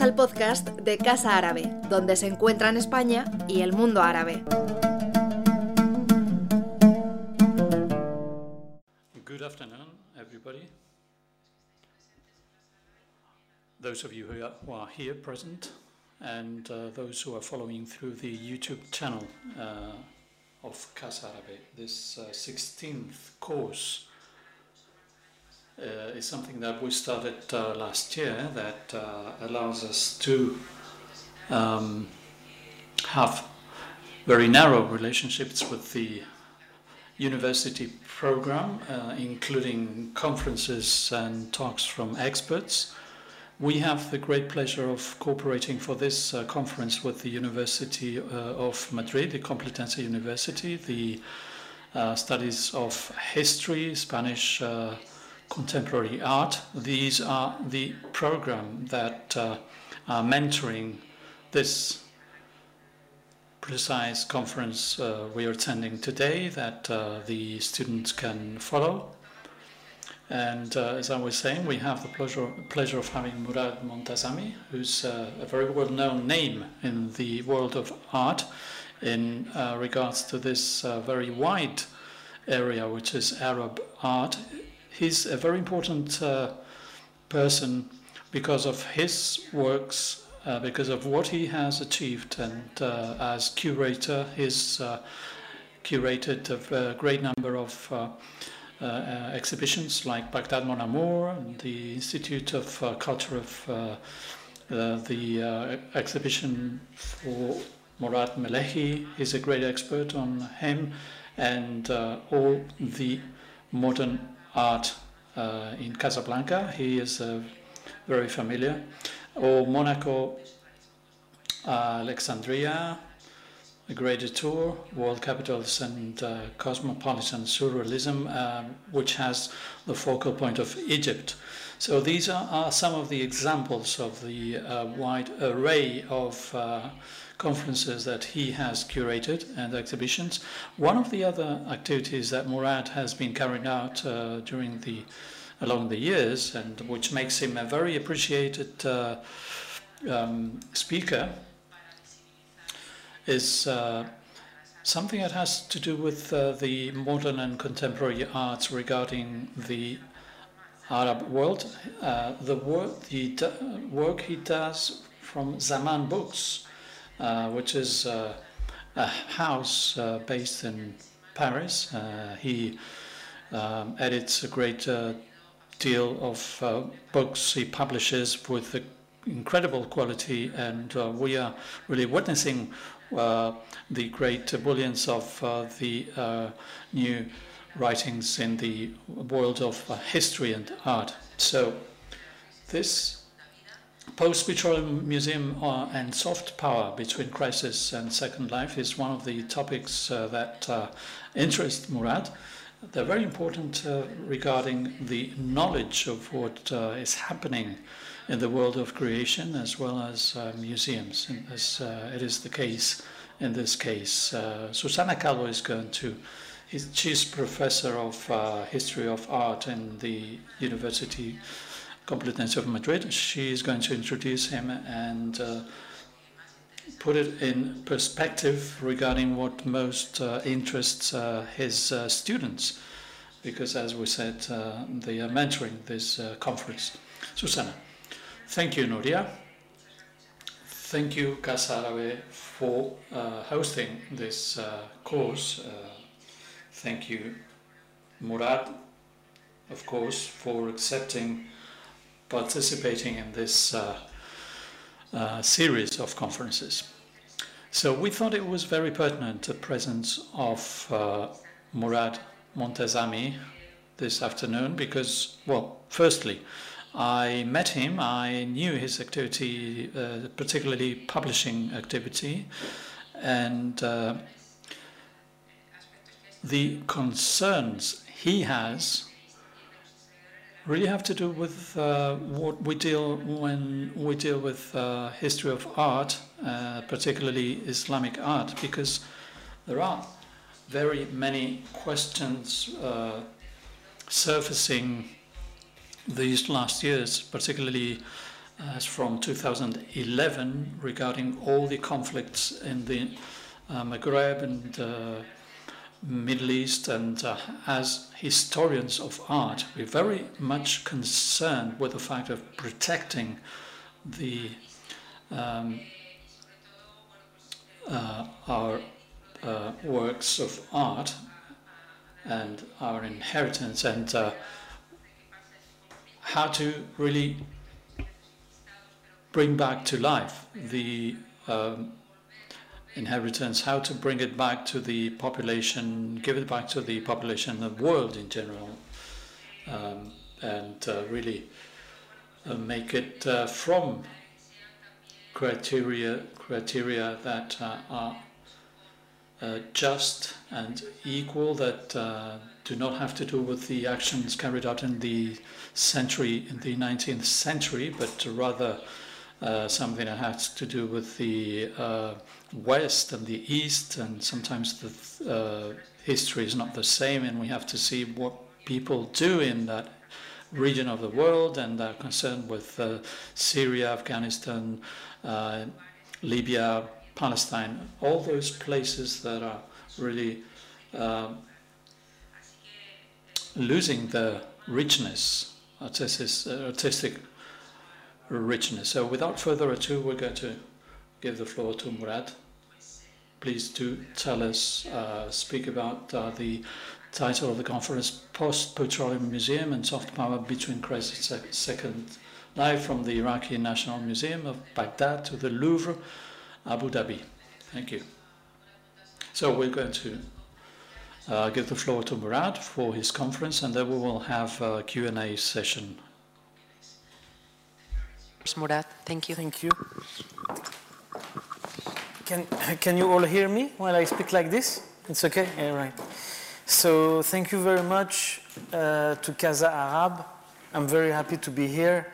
Al podcast de Casa Árabe, donde se encuentran España y el mundo árabe. Good afternoon, everybody. Those of you who are, who are here present, and uh, those who are following through the YouTube channel uh, of Casa Árabe. This uh, 16th course uh, is something that we started uh, last year that uh, allows us to um, have very narrow relationships with the university program, uh, including conferences and talks from experts. We have the great pleasure of cooperating for this uh, conference with the University uh, of Madrid, the Complutense University, the studies of history, Spanish contemporary art. These are the program that uh, are mentoring this precise conference uh, we are attending today that uh, the students can follow. And uh, as I was saying, we have the pleasure, pleasure of having Morad Montazami, who's uh, a very well known name in the world of art in uh, regards to this very wide area, which is Arab art. He's a very important person because of his works uh, because of what he has achieved and uh, as curator he's uh, curated a great number of uh, uh, exhibitions like Baghdad Mon Amour and the Institute of uh, Culture of the exhibition for Murad Melehi. Is a great expert on him and all the modern art in Casablanca he is very familiar or Monaco, uh, Alexandria, a greater tour, world capitals and uh, cosmopolitan surrealism, um, which has the focal point of Egypt. So these are, are some of the examples of the uh, wide array of uh, conferences that he has curated and exhibitions. One of the other activities that Morad has been carrying out uh, during the along the years, and which makes him a very appreciated uh, um, speaker, is uh, something that has to do with uh, the modern and contemporary arts regarding the Arab world. Uh, the, work, the work he does from Zaman Books, which is uh, a house based in Paris. he um, edits a great deal of uh, books he publishes with incredible quality, and uh, we are really witnessing uh, the great brilliance of uh, the uh, new writings in the world of uh, history and art. So, this Post Petroleum Museum and soft power between crisis and second life is one of the topics that interest Morad. They're very important uh, regarding the knowledge of what uh, is happening in the world of creation as well as uh, museums, as uh, it is the case in this case. Uh, Susana Calvo is going to, she's professor of uh, history of art in the University Complutense of Madrid. She is going to introduce him and put it in perspective regarding what most uh, interests uh, his uh, students, because as we said, uh, they are mentoring this uh, conference. Susana, thank you, Nuria. Thank you, Casa Árabe, for uh, hosting this course. thank you, Morad, of course, for accepting participating in this uh, series of conferences. So we thought it was very pertinent the presence of uh, Morad Montazami this afternoon because, well, firstly, I met him, I knew his activity, uh, particularly publishing activity, and uh, the concerns he has really have to do with uh, what we deal when we deal with uh, history of art, uh, particularly Islamic art, because there are very many questions uh, surfacing these last years, particularly as from 2011 regarding all the conflicts in the uh, Maghreb and uh, Middle East. And uh, as historians of art, we're very much concerned with the fact of protecting the um, uh, our uh, works of art and our inheritance and uh, how to really bring back to life the um, inheritance, how to bring it back to the population, give it back to the population, the world in general, um, and uh, really uh, make it uh, from criteria criteria that are uh, just and equal that uh, do not have to do with the actions carried out in the century in the 19th century but rather uh, something that has to do with the uh, west and the east and sometimes the uh, history is not the same and we have to see what people do in that region of the world and are concerned with Syria, Afghanistan, Libya, Palestine, all those places that are really uh, losing the richness, artistic, artistic richness. So without further ado, we're going to give the floor to Morad. Please do tell us, uh, speak about uh, the title of the conference, Post-Petroleum Museum and Soft Power Between Crisis Second, live from the Iraqi National Museum of Baghdad to the Louvre Abu Dhabi. Thank you. So we're going to uh, give the floor to Morad for his conference, and then we will have a Q&A session. Morad, thank you. Thank you. Can, can you all hear me while I speak like this? It's okay? Yeah, right. So thank you very much uh, to Casa Arab. I'm very happy to be here.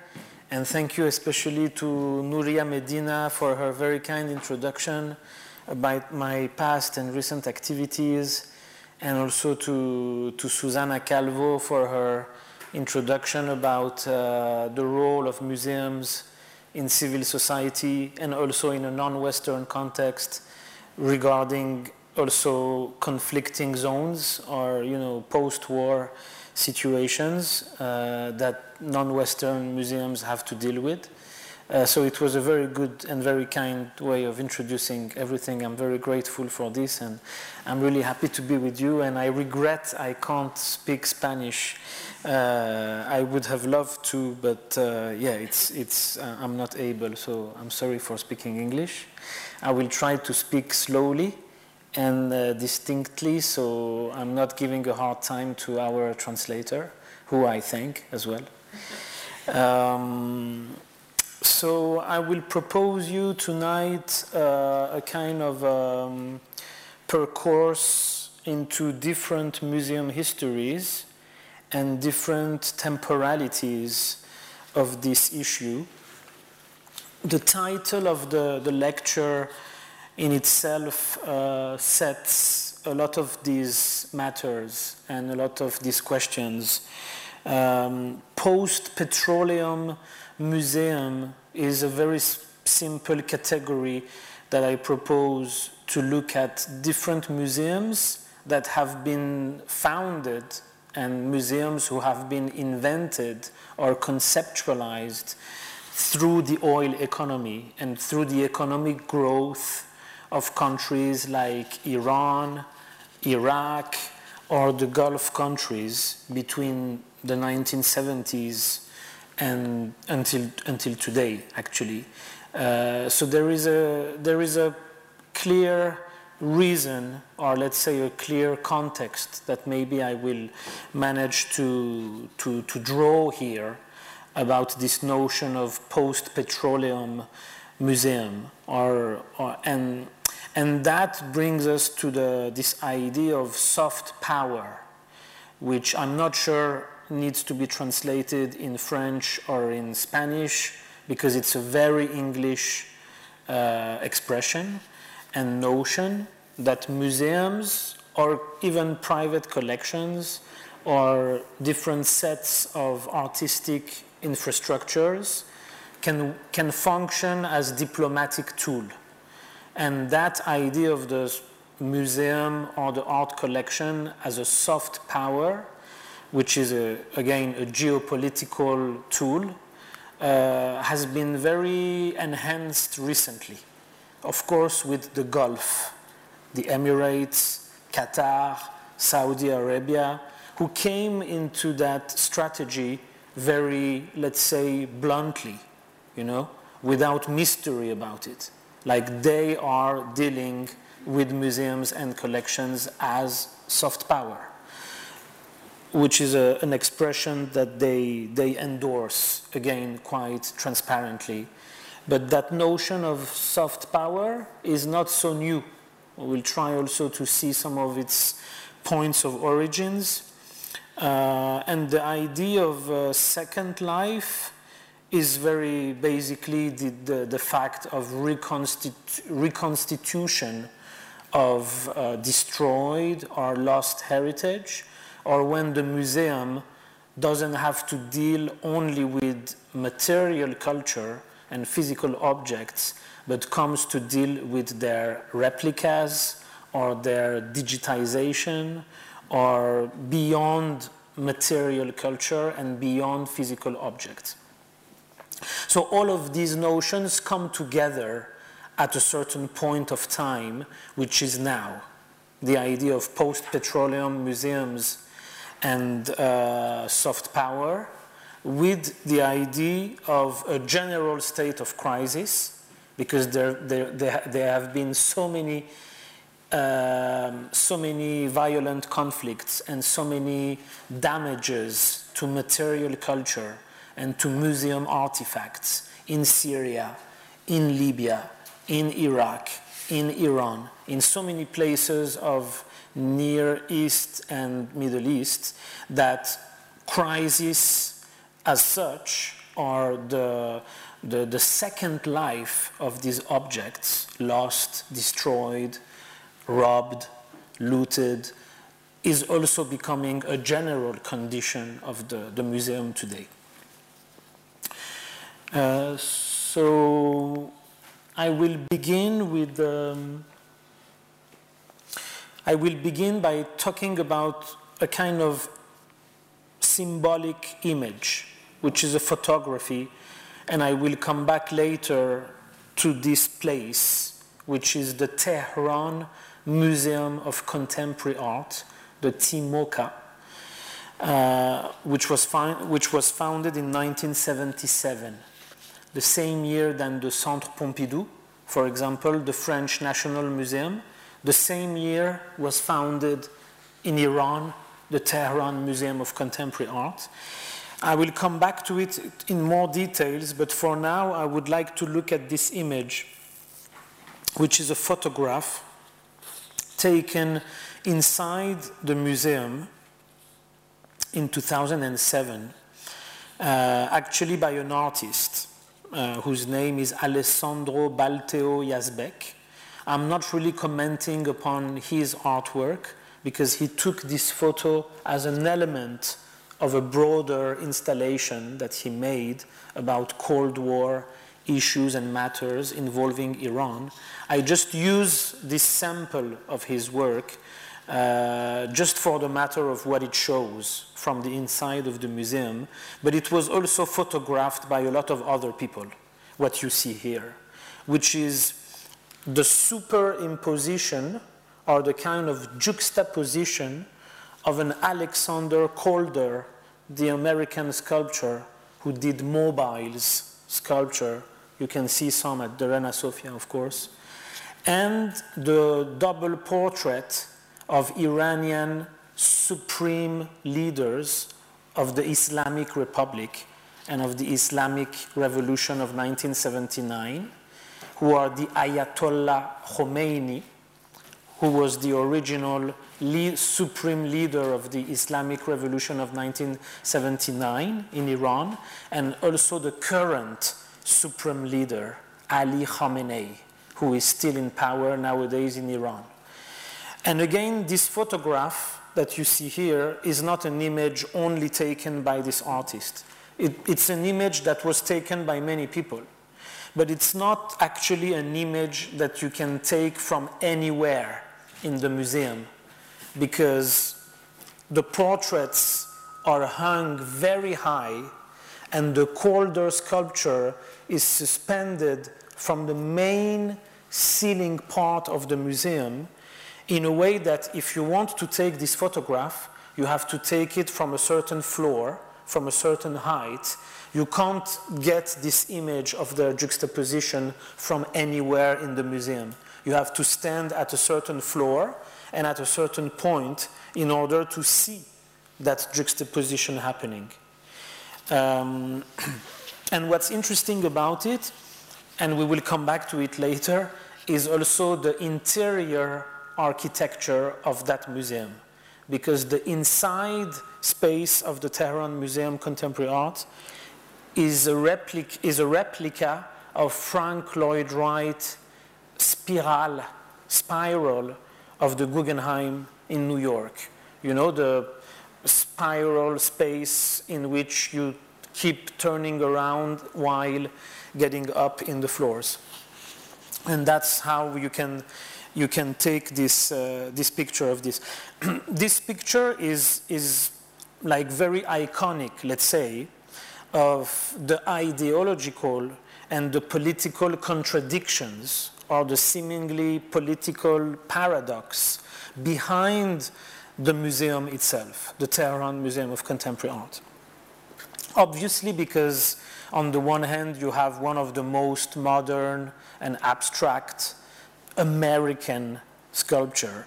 And thank you especially to Nuria Medina for her very kind introduction about my past and recent activities, and also to, to Susana Calvo for her introduction about uh, the role of museums in civil society and also in a non-Western context regarding also conflicting zones or, you know, post-war situations uh, that non-Western museums have to deal with. Uh, so it was a very good and very kind way of introducing everything. I'm very grateful for this, and I'm really happy to be with you. And I regret I can't speak Spanish. Uh, I would have loved to, but uh, yeah, it's it's uh, I'm not able. So I'm sorry for speaking English. I will try to speak slowly and uh, distinctly, so I'm not giving a hard time to our translator, who I thank as well. Um, so I will propose you tonight uh, a kind of um, per course into different museum histories and different temporalities of this issue. The title of the, the lecture in itself uh, sets a lot of these matters and a lot of these questions. Um, Post petroleum museum is a very simple category that I propose to look at different museums that have been founded and museums who have been invented or conceptualized through the oil economy and through the economic growth of countries like Iran, Iraq, or the Gulf countries between the 1970s and until until today, actually. Uh, so there is a there is a clear reason, or let's say a clear context that maybe I will manage to to to draw here about this notion of post-petroleum museum, or, or and and that brings us to the, this idea of soft power, which I'm not sure needs to be translated in French or in Spanish because it's a very English uh, expression and notion that museums or even private collections or different sets of artistic infrastructures can, can function as diplomatic tool. And that idea of the museum or the art collection as a soft power, which is a, again a geopolitical tool, uh, has been very enhanced recently. Of course, with the Gulf, the Emirates, Qatar, Saudi Arabia, who came into that strategy very, let's say, bluntly, you know, without mystery about it. Like they are dealing with museums and collections as soft power, which is a, an expression that they, they endorse, again, quite transparently. But that notion of soft power is not so new. We'll try also to see some of its points of origins. Uh, and the idea of uh, second life is very basically the, the, the fact of reconstitu- reconstitution of uh, destroyed or lost heritage, or when the museum doesn't have to deal only with material culture and physical objects, but comes to deal with their replicas or their digitization or beyond material culture and beyond physical objects. So all of these notions come together at a certain point of time, which is now. The idea of post petroleum museums and uh, soft power, with the idea of a general state of crisis, because there, there, there, there have been so many. Um, so many violent conflicts and so many damages to material culture and to museum artifacts in Syria, in Libya, in Iraq, in Iran, in so many places of Near East and Middle East that crises as such are the, the, the second life of these objects lost, destroyed, robbed, looted, is also becoming a general condition of the, the museum today. Uh, so I will begin with. Um, I will begin by talking about a kind of symbolic image, which is a photography, and I will come back later to this place, which is the Tehran Museum of Contemporary Art, the TMoCA, uh, which, was which was founded in 1977 the same year than the Centre Pompidou, for example, the French National Museum. The same year was founded in Iran the Tehran Museum of Contemporary Art. I will come back to it in more details, but for now I would like to look at this image, which is a photograph taken inside the museum in 2007, uh, actually by an artist uh, whose name is Alessandro Balteo Yazbeck. I'm not really commenting upon his artwork because he took this photo as an element of a broader installation that he made about Cold War issues and matters involving Iran. I just use this sample of his work uh, just for the matter of what it shows from the inside of the museum, but it was also photographed by a lot of other people, what you see here, which is the superimposition or the kind of juxtaposition of an Alexander Calder, the American sculptor who did mobiles sculpture. You can see some at the Reina Sofia, of course. And the double portrait of Iranian supreme leaders of the Islamic Republic and of the Islamic Revolution of 1979, who are the Ayatollah Khomeini, who was the original lead, supreme leader of the Islamic Revolution of 1979 in Iran, and also the current supreme leader, Ali Khamenei, who is still in power nowadays in Iran. And again, this photograph that you see here is not an image only taken by this artist. It, it's an image that was taken by many people, but it's not actually an image that you can take from anywhere in the museum because the portraits are hung very high and the Calder sculpture is suspended from the main ceiling part of the museum in a way that if you want to take this photograph, you have to take it from a certain floor, from a certain height. You can't get this image of the juxtaposition from anywhere in the museum. You have to stand at a certain floor and at a certain point in order to see that juxtaposition happening. Um, and what's interesting about it, and we will come back to it later, is also the interior architecture of that museum. Because the inside space of the Tehran Museum Contemporary Art is a, replic- is a replica of Frank Lloyd Wright spiral, spiral of the Guggenheim in New York. You know, the spiral space in which you keep turning around while getting up in the floors. And that's how you can, you can take this, uh, this picture of this. this picture is, is like very iconic, let's say, of the ideological and the political contradictions or the seemingly political paradox behind the museum itself, the Tehran Museum of Contemporary Art. Obviously, because on the one hand, you have one of the most modern and abstract American sculpture.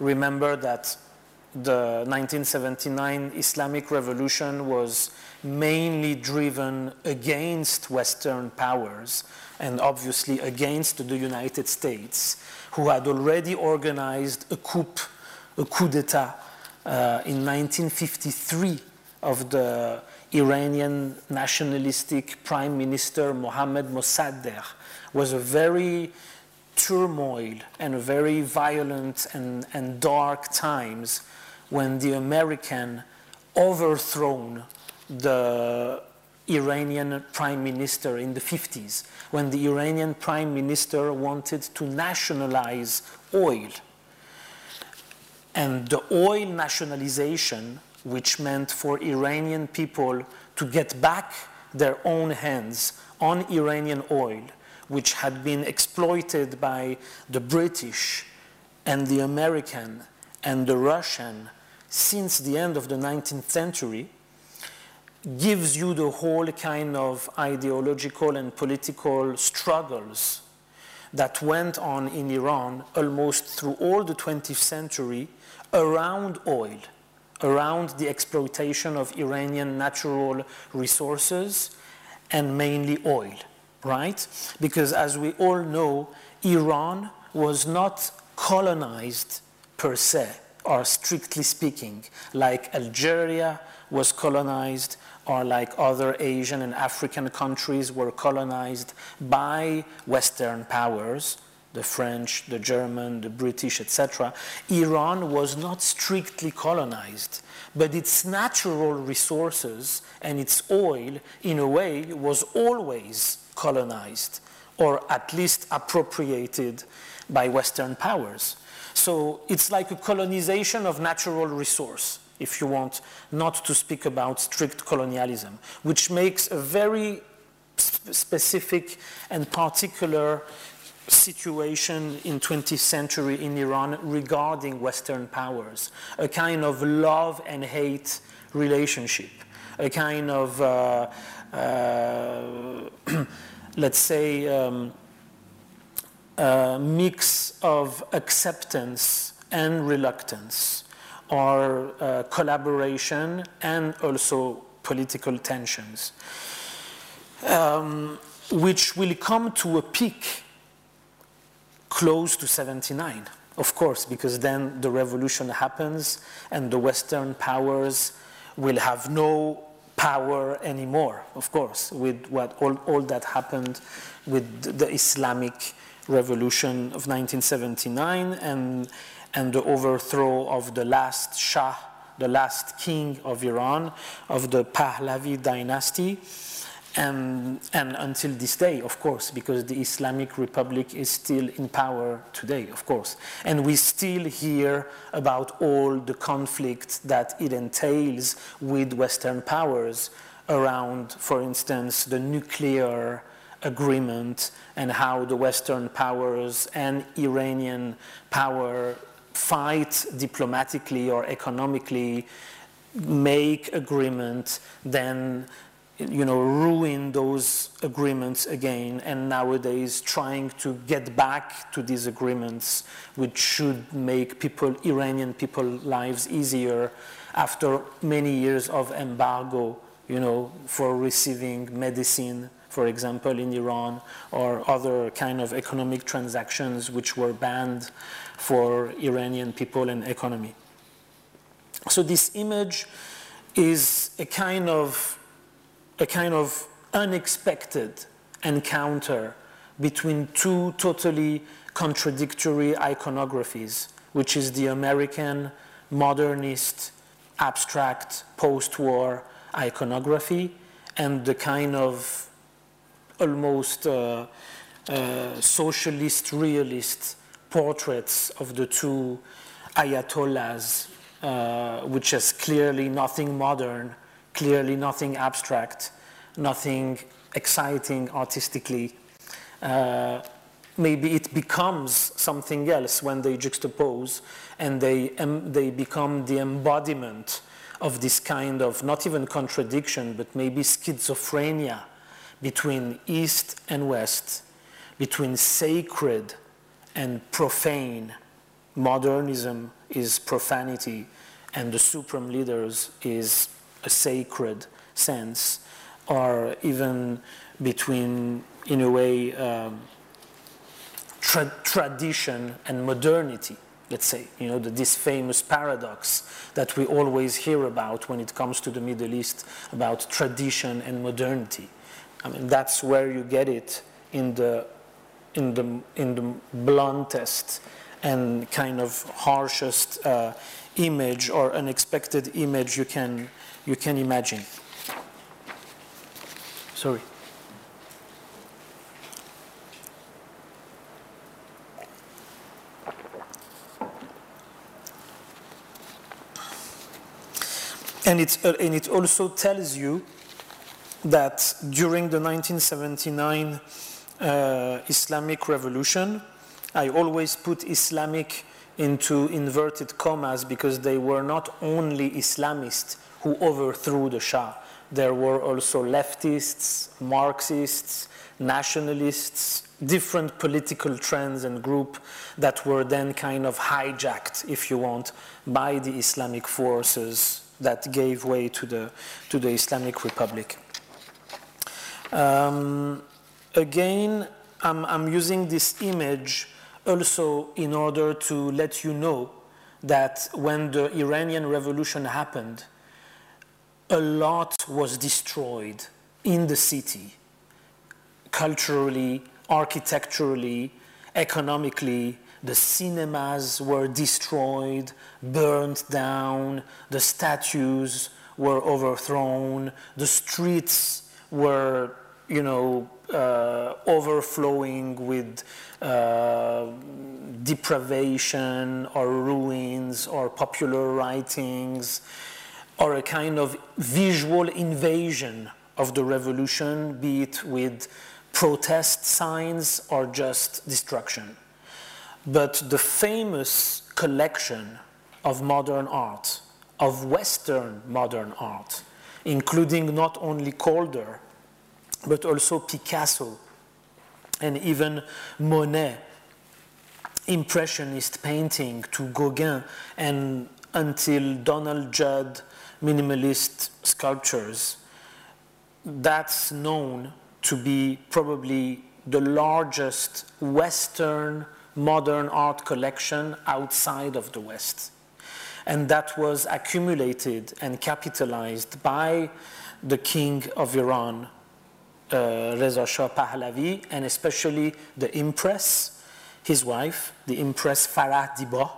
Remember that the 1979 Islamic Revolution was mainly driven against Western powers and obviously against the United States, who had already organized a coup, a coup d'etat uh, in 1953 of the Iranian nationalistic prime minister Mohammad Mossadegh was a very turmoil and a very violent and, and dark times when the American overthrown the Iranian prime minister in the 50s, when the Iranian prime minister wanted to nationalize oil. And the oil nationalization, which meant for Iranian people to get back their own hands on Iranian oil, which had been exploited by the British and the American and the Russian since the end of the 19th century, gives you the whole kind of ideological and political struggles that went on in Iran almost through all the 20th century around oil, around the exploitation of Iranian natural resources and mainly oil, right? Because as we all know, Iran was not colonized per se, or strictly speaking, like Algeria was colonized or like other Asian and African countries were colonized by Western powers, the French, the German, the British, etc., Iran was not strictly colonized, but its natural resources and its oil, in a way, was always colonized, or at least appropriated by Western powers. So it's like a colonization of natural resource if you want, not to speak about strict colonialism, which makes a very sp- specific and particular situation in 20th century in Iran regarding Western powers, a kind of love and hate relationship, a kind of, uh, uh, let's say, um, mix of acceptance and reluctance or uh, collaboration and also political tensions, um, which will come to a peak close to 79, of course, because then the revolution happens and the Western powers will have no power anymore, of course, with what all, all that happened with the Islamic revolution of 1979 and and the overthrow of the last Shah the last king of Iran, of the Pahlavi dynasty. And, and, until this day, of course, because the Islamic Republic is still in power today, of course. And we still hear about all the conflict that it entails with Western powers around, for instance, the nuclear agreement and how the Western powers and Iranian power fight diplomatically or economically, make agreement, then you know, ruin those agreements again, and nowadays trying to get back to these agreements, which should make people, Iranian people, lives easier after many years of embargo, you know, for receiving medicine, for example, in Iran, or other kind of economic transactions which were banned for Iranian people and economy. So this image is a kind of a kind of unexpected encounter between two totally contradictory iconographies, which is the American modernist, abstract, post war iconography and the kind of almost uh, uh, socialist realist portraits of the two ayatollahs, uh, which is clearly nothing modern clearly nothing abstract, nothing exciting artistically. Uh, maybe it becomes something else when they juxtapose and they, um, they become the embodiment of this kind of not even contradiction, but maybe schizophrenia between East and West, between sacred and profane. Modernism is profanity, and the supreme leaders is a sacred sense, or even between, in a way, um, tra- tradition and modernity. Let's say, you know, the, this famous paradox that we always hear about when it comes to the Middle East about tradition and modernity. I mean, that's where you get it in the, in the, in the bluntest and kind of harshest uh, image or unexpected image you can you can imagine. Sorry. And, it's, uh, and it also tells you that during the 1979 uh, Islamic revolution, I always put Islamic into inverted commas because they were not only Islamists who overthrew the Shah. There were also leftists, Marxists, nationalists, different political trends and groups that were then kind of hijacked, if you want, by the Islamic forces that gave way to the, to the Islamic Republic. Um, again, I'm, I'm using this image also in order to let you know that when the Iranian Revolution happened, a lot was destroyed in the city, culturally, architecturally, economically. The cinemas were destroyed, burned down, the statues were overthrown, the streets were, you know, uh, overflowing with uh, deprivation or ruins or popular writings or a kind of visual invasion of the revolution, be it with protest signs or just destruction. But the famous collection of modern art, of Western modern art, including not only Calder, but also Picasso and even Monet, Impressionist painting to Gauguin, and until Donald Judd minimalist sculptures. That's known to be probably the largest Western modern art collection outside of the West. And that was accumulated and capitalized by the king of Iran, Uh, Reza Shah Pahlavi, and especially the Empress, his wife, the Empress Farah Diba,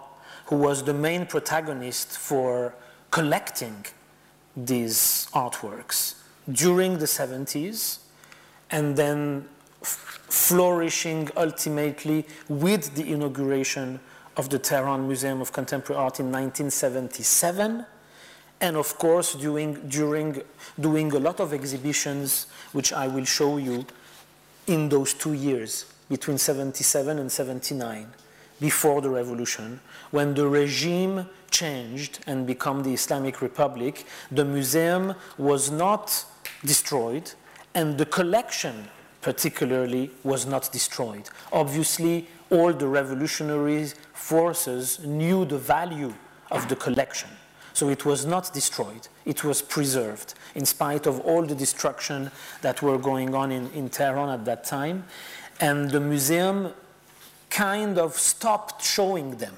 who was the main protagonist for collecting these artworks during the 70s and then flourishing ultimately with the inauguration of the Tehran Museum of Contemporary Art in 1977 and of course doing, during, doing a lot of exhibitions which I will show you in those two years between 77 and 79 before the revolution when the regime changed and became the Islamic Republic the museum was not destroyed and the collection particularly was not destroyed. Obviously all the revolutionary forces knew the value of the collection so it was not destroyed, it was preserved, in spite of all the destruction that were going on in, in Tehran at that time. And the museum kind of stopped showing them.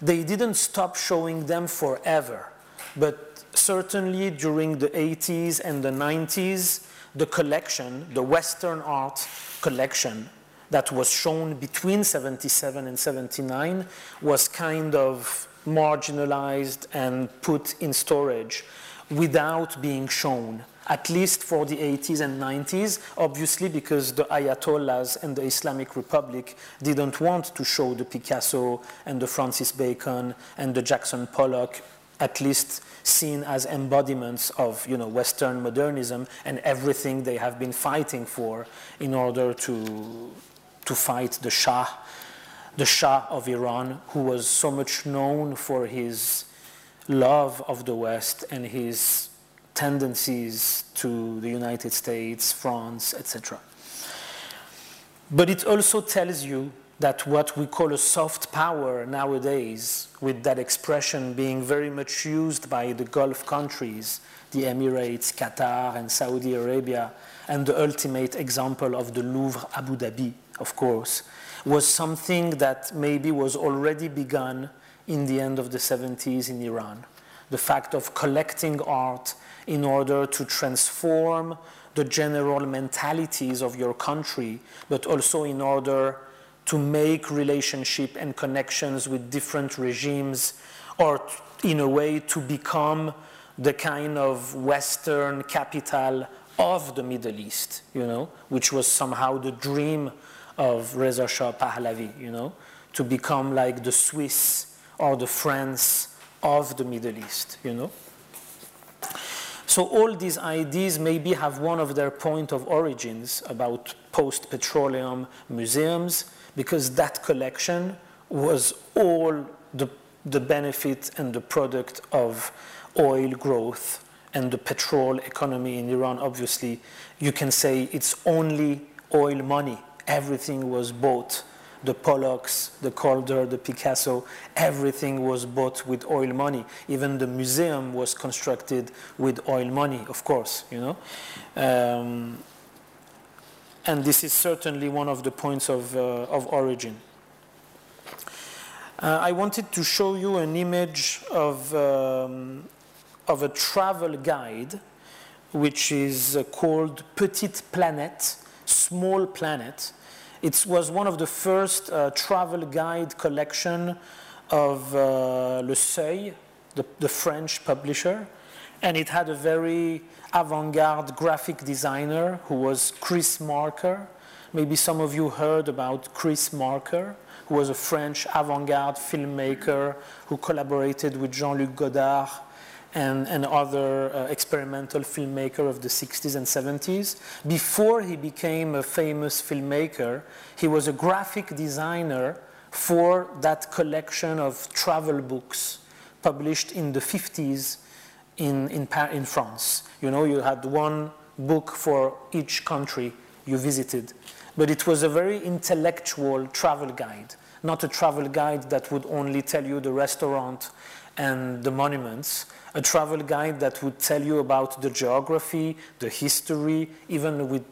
They didn't stop showing them forever, but certainly during the 80s and the 90s, the collection, the Western art collection that was shown between 77 and 79 was kind of marginalized and put in storage without being shown, at least for the 80s and 90s, obviously because the Ayatollahs and the Islamic Republic didn't want to show the Picasso and the Francis Bacon and the Jackson Pollock, at least seen as embodiments of you know, Western modernism and everything they have been fighting for in order to, to fight the Shah the Shah of Iran, who was so much known for his love of the West and his tendencies to the United States, France, etc. But it also tells you that what we call a soft power nowadays, with that expression being very much used by the Gulf countries, the Emirates, Qatar, and Saudi Arabia, and the ultimate example of the Louvre Abu Dhabi, of course, was something that maybe was already begun in the end of the 70s in Iran. The fact of collecting art in order to transform the general mentalities of your country, but also in order to make relationship and connections with different regimes, or in a way to become the kind of Western capital of the Middle East, you know, which was somehow the dream of Reza Shah Pahlavi, you know, to become like the Swiss or the France of the Middle East, you know. So all these ideas maybe have one of their point of origins about post-petroleum museums because that collection was all the, the benefit and the product of oil growth and the petrol economy in Iran. Obviously, you can say it's only oil money everything was bought. The Pollocks, the Calder, the Picasso, everything was bought with oil money. Even the museum was constructed with oil money, of course, you know. Um, and this is certainly one of the points of, uh, of origin. Uh, I wanted to show you an image of, um, of a travel guide, which is uh, called Petite Planète, Small Planet. It was one of the first uh, travel guide collection of uh, Le Seuil, the, the, French publisher, and it had a very avant-garde graphic designer who was Chris Marker. Maybe some of you heard about Chris Marker, who was a French avant-garde filmmaker who collaborated with Jean-Luc Godard and, and other uh, experimental filmmaker of the 60s and 70s. Before he became a famous filmmaker, he was a graphic designer for that collection of travel books published in the 50s in, in, in France. You know, you had one book for each country you visited. But it was a very intellectual travel guide, not a travel guide that would only tell you the restaurant and the monuments, a travel guide that would tell you about the geography, the history, even with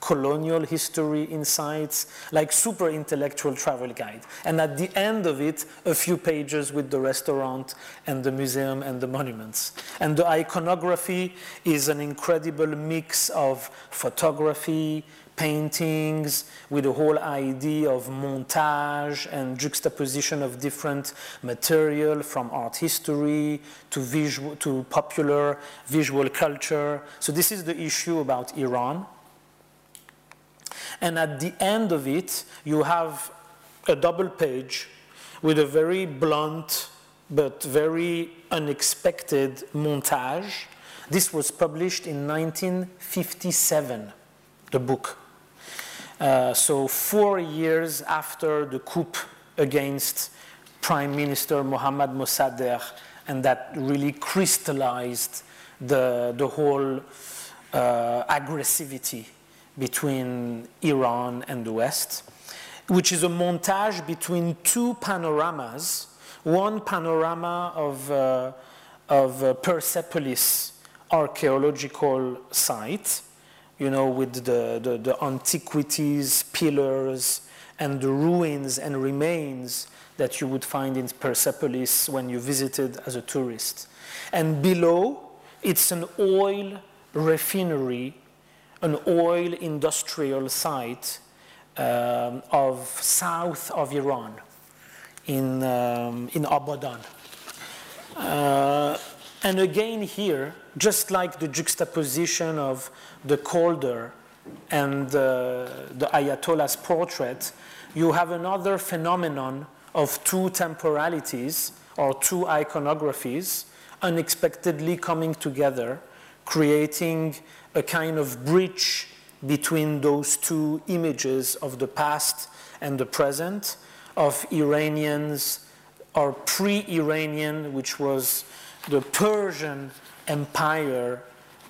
colonial history insights, like super intellectual travel guide. And at the end of it, a few pages with the restaurant and the museum and the monuments. And the iconography is an incredible mix of photography, paintings with the whole idea of montage and juxtaposition of different material from art history to visual to popular visual culture. So this is the issue about Iran. And at the end of it, you have a double page with a very blunt but very unexpected montage. This was published in 1957, the book. Uh, so, four years after the coup against Prime Minister Mohammad Mossadegh, and that really crystallized the, the whole uh, aggressivity between Iran and the West, which is a montage between two panoramas. One panorama of, uh, of uh, Persepolis archaeological site, you know, with the, the, the antiquities, pillars, and the ruins and remains that you would find in Persepolis when you visited as a tourist. And below, it's an oil refinery, an oil industrial site um, of south of Iran, in, um, in Abadan. Uh, and again here, just like the juxtaposition of the Calder and uh, the Ayatollah's portrait, you have another phenomenon of two temporalities or two iconographies unexpectedly coming together, creating a kind of bridge between those two images of the past and the present, of Iranians or pre Iranian, which was the Persian Empire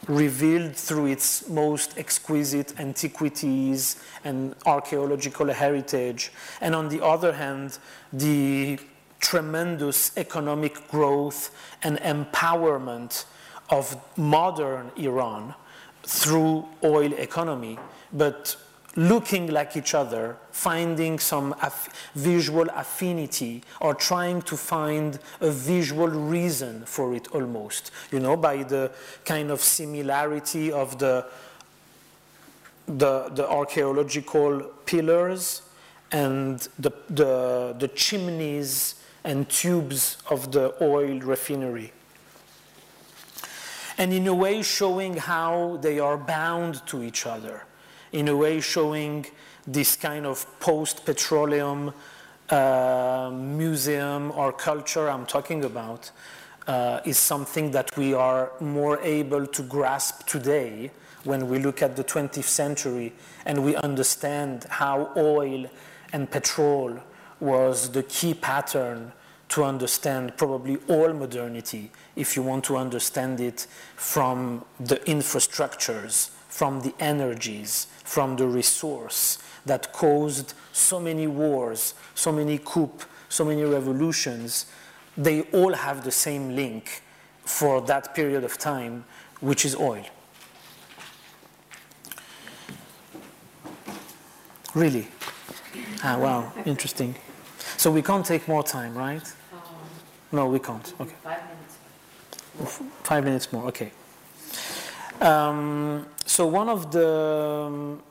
revealed through its most exquisite antiquities and archaeological heritage, and on the other hand, the tremendous economic growth and empowerment of modern Iran through oil economy, but looking like each other, finding some aff- visual affinity, or trying to find a visual reason for it almost, you know, by the kind of similarity of the, the, the archaeological pillars and the, the, the chimneys and tubes of the oil refinery. And in a way, showing how they are bound to each other in a way showing this kind of post-petroleum uh, museum or culture I'm talking about uh, is something that we are more able to grasp today when we look at the 20th century and we understand how oil and petrol was the key pattern to understand probably all modernity if you want to understand it from the infrastructures, from the energies, from the resource that caused so many wars, so many coups, so many revolutions, they all have the same link for that period of time, which is oil. Really? Ah, wow, interesting. So we can't take more time, right? No, we can't. Okay. Five minutes. Five minutes more, okay. Um, so one of the um,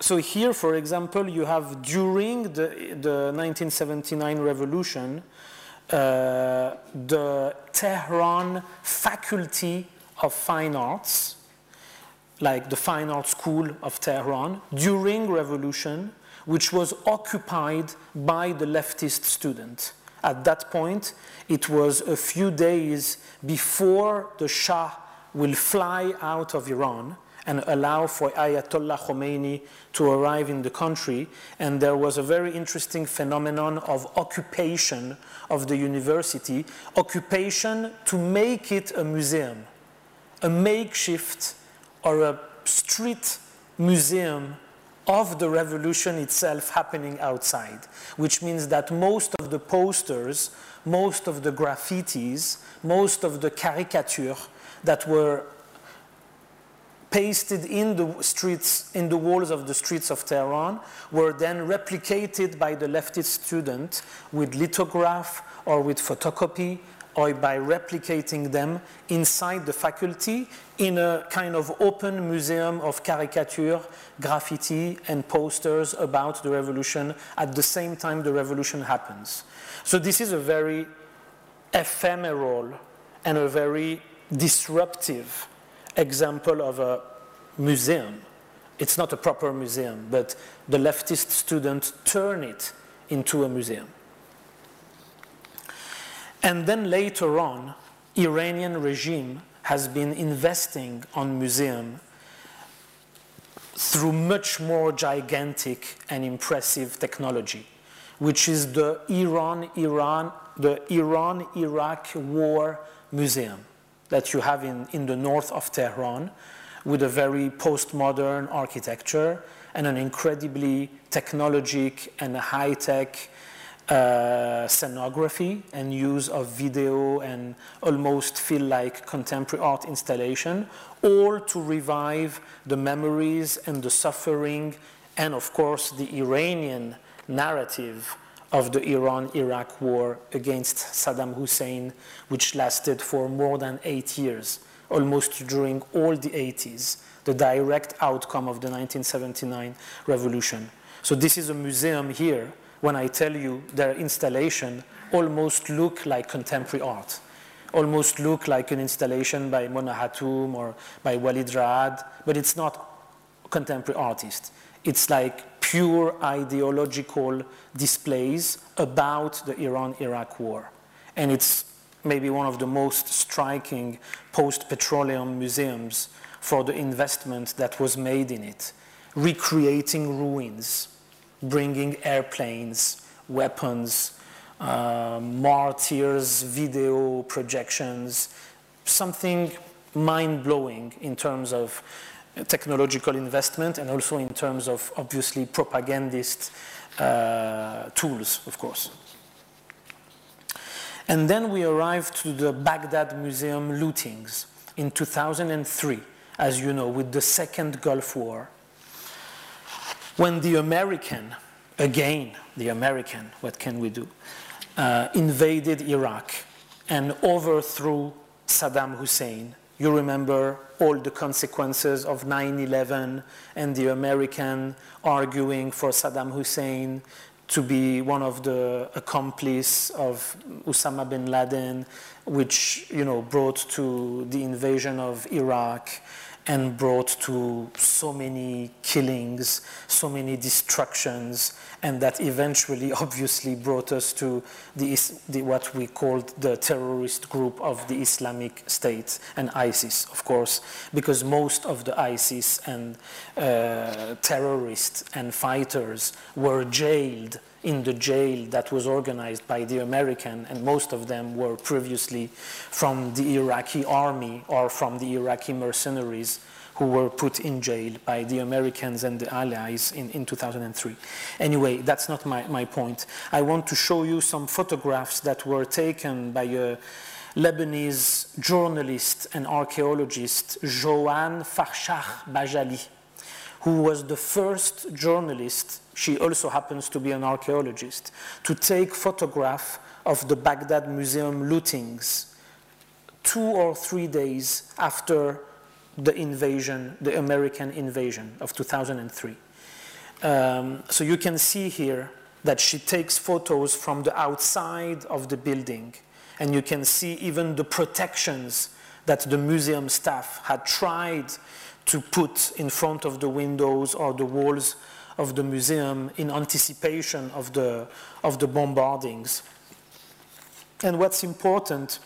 so here, for example, you have during the, the 1979 revolution, uh, the Tehran Faculty of Fine Arts, like the Fine Arts School of Tehran, during revolution, which was occupied by the leftist student. At that point, it was a few days before the Shah will fly out of Iran and allow for Ayatollah Khomeini to arrive in the country. And there was a very interesting phenomenon of occupation of the university, occupation to make it a museum, a makeshift or a street museum of the revolution itself happening outside, which means that most of the posters, most of the graffitis, most of the caricatures that were pasted in the streets, in the walls of the streets of Tehran, were then replicated by the leftist student with lithograph or with photocopy or by replicating them inside the faculty in a kind of open museum of caricature, graffiti, and posters about the revolution at the same time the revolution happens. So this is a very ephemeral and a very disruptive example of a museum. It's not a proper museum, but the leftist students turn it into a museum. And then later on, Iranian regime has been investing on museum through much more gigantic and impressive technology, which is the Iran Iran the Iran Iraq War Museum that you have in, in the north of Tehran with a very postmodern architecture and an incredibly technologic and high tech uh, scenography and use of video and almost feel like contemporary art installation, all to revive the memories and the suffering and, of course, the Iranian narrative of the Iran Iraq war against Saddam Hussein, which lasted for more than eight years, almost during all the 80s, the direct outcome of the 1979 revolution. So, this is a museum here. When I tell you their installation almost look like contemporary art, almost look like an installation by Mona Hatoum or by Walid Raad, but it's not contemporary artist. It's like pure ideological displays about the Iran Iraq war. And it's maybe one of the most striking post petroleum museums for the investment that was made in it, recreating ruins, bringing airplanes, weapons, uh, martyrs, video projections, something mind blowing in terms of technological investment and also in terms of obviously propagandist uh, tools, of course. And then we arrived to the Baghdad Museum lootings in 2003, as you know, with the second Gulf War, when the American, again, the American, what can we do, uh, invaded Iraq and overthrew Saddam Hussein you remember all the consequences of 9 11 and the American arguing for Saddam Hussein to be one of the accomplices of Osama bin Laden, which you know, brought to the invasion of Iraq and brought to so many killings, so many destructions, and that eventually, obviously, brought us to the, the, what we called the terrorist group of the Islamic State and ISIS, of course, because most of the ISIS and uh, terrorists and fighters were jailed in the jail that was organized by the American, and most of them were previously from the Iraqi army or from the Iraqi mercenaries who were put in jail by the Americans and the Allies in, in 2003. Anyway, that's not my, my point. I want to show you some photographs that were taken by a Lebanese journalist and archaeologist, Joanne Farchakh Bajjaly, who was the first journalist, she also happens to be an archaeologist, to take photograph of the Baghdad Museum lootings two or three days after the invasion, the American invasion of 2003. Um, so you can see here that she takes photos from the outside of the building, and you can see even the protections that the museum staff had tried to put in front of the windows or the walls of the museum in anticipation of the, of the bombardings. And what's important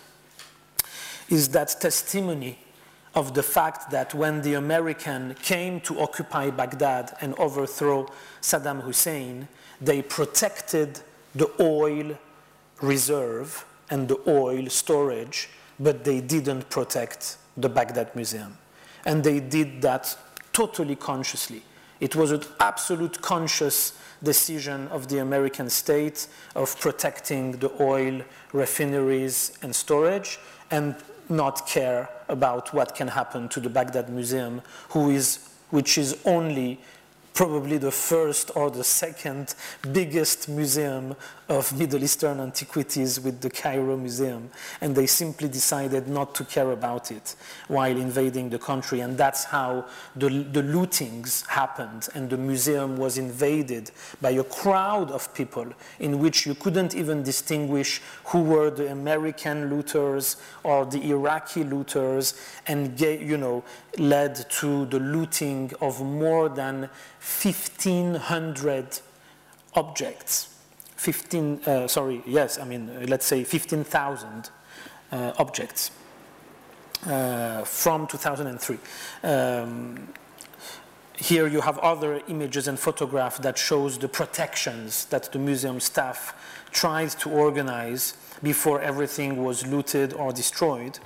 is that testimony of the fact that when the American came to occupy Baghdad and overthrow Saddam Hussein, they protected the oil reserve and the oil storage, but they didn't protect the Baghdad Museum. And they did that totally consciously. It was an absolute conscious decision of the American state of protecting the oil refineries and storage and not care about what can happen to the Baghdad Museum, who is, which is only probably the first or the second biggest museum of Middle Eastern antiquities with the Cairo Museum. And they simply decided not to care about it while invading the country. And that's how the, the lootings happened. And the museum was invaded by a crowd of people in which you couldn't even distinguish who were the American looters or the Iraqi looters, and you know, led to the looting of more than 1,500 objects. 15, uh, sorry, yes, I mean, uh, let's say 15,000 uh, objects uh, from 2003. Um, here you have other images and photographs that shows the protections that the museum staff tried to organize before everything was looted or destroyed.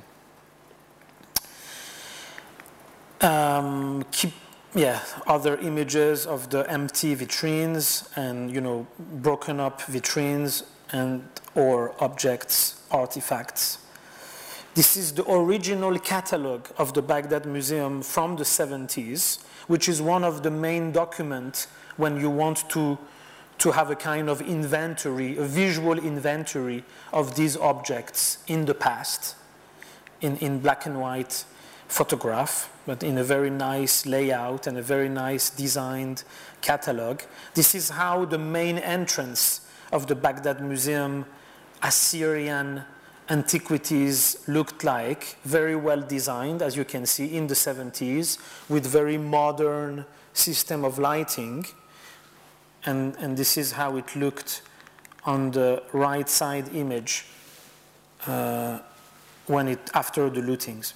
Um, keep yeah, other images of the empty vitrines and you know broken up vitrines and or objects, artifacts. This is the original catalog of the Baghdad Museum from the 70s, which is one of the main documents when you want to, to have a kind of inventory, a visual inventory of these objects in the past, in, in black and white photograph, but in a very nice layout and a very nice designed catalog. This is how the main entrance of the Baghdad Museum Assyrian antiquities looked like, very well designed, as you can see, in the 70s, with very modern system of lighting. And, and this is how it looked on the right side image uh, when it, after the lootings.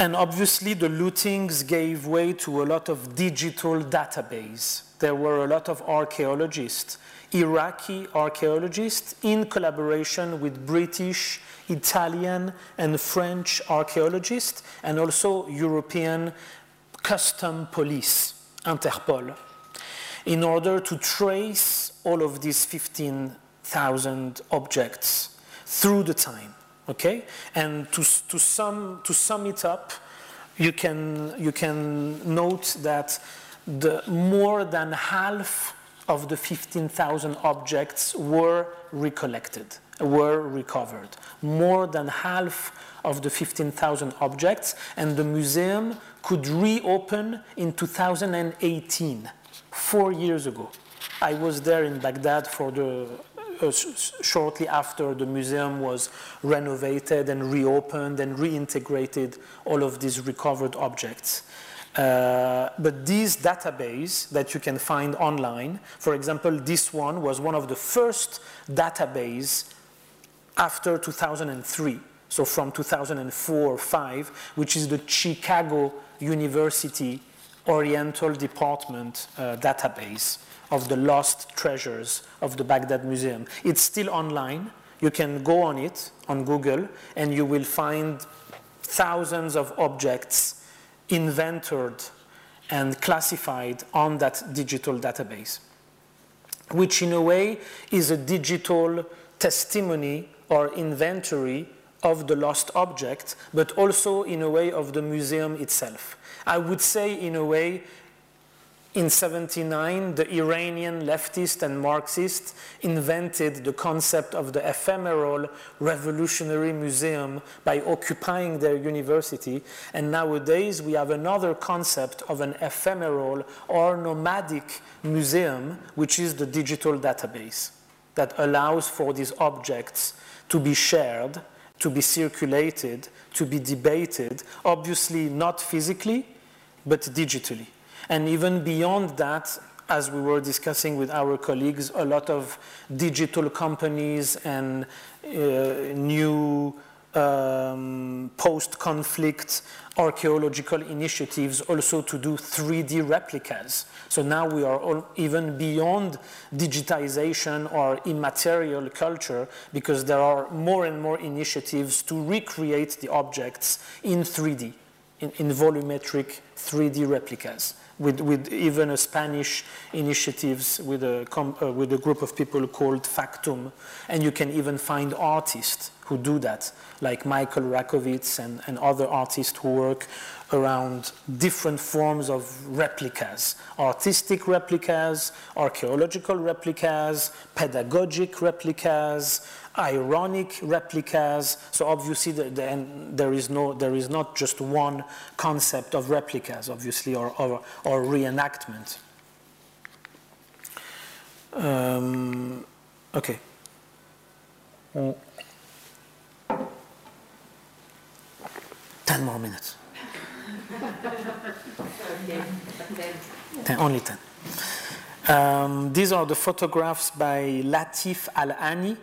And obviously, the lootings gave way to a lot of digital database. There were a lot of archaeologists, Iraqi archaeologists, in collaboration with British, Italian, and French archaeologists, and also European custom police, Interpol, in order to trace all of these 15,000 objects through the time. Okay? And to, to, sum, to sum it up, you can, you can note that the more than half of the 15,000 objects were recollected, were recovered. More than half of the 15,000 objects, and the museum could reopen in 2018, four years ago. I was there in Baghdad for the uh, shortly after the museum was renovated and reopened and reintegrated all of these recovered objects. Uh, but this database that you can find online, for example, this one was one of the first database after 2003, so from 2004 5, which is the Chicago University Oriental Department uh, database of the lost treasures of the Baghdad Museum. It's still online. You can go on it on Google and you will find thousands of objects inventored and classified on that digital database, which in a way is a digital testimony or inventory of the lost object, but also in a way of the museum itself. I would say, in a way, in 79, the Iranian leftists and Marxists invented the concept of the ephemeral revolutionary museum by occupying their university. And nowadays, we have another concept of an ephemeral or nomadic museum, which is the digital database that allows for these objects to be shared, to be circulated, to be debated, obviously not physically, but digitally. And even beyond that, as we were discussing with our colleagues, a lot of digital companies and uh, new um, post-conflict archaeological initiatives also to do 3D replicas. So now we are even beyond digitization or immaterial culture because there are more and more initiatives to recreate the objects in 3D, in, in volumetric 3D replicas with, with even a Spanish initiatives with a, uh, with a group of people called Factum. And you can even find artists who do that, like Michael Rakowitz and, and other artists who work around different forms of replicas artistic replicas, archaeological replicas, pedagogic replicas, ironic replicas. So obviously, the, the, there is no, there is not just one concept of replicas, obviously, or or, or reenactment. Um, okay. Ten more minutes. ten, only ten. Um, these are the photographs by Latif Al Ani,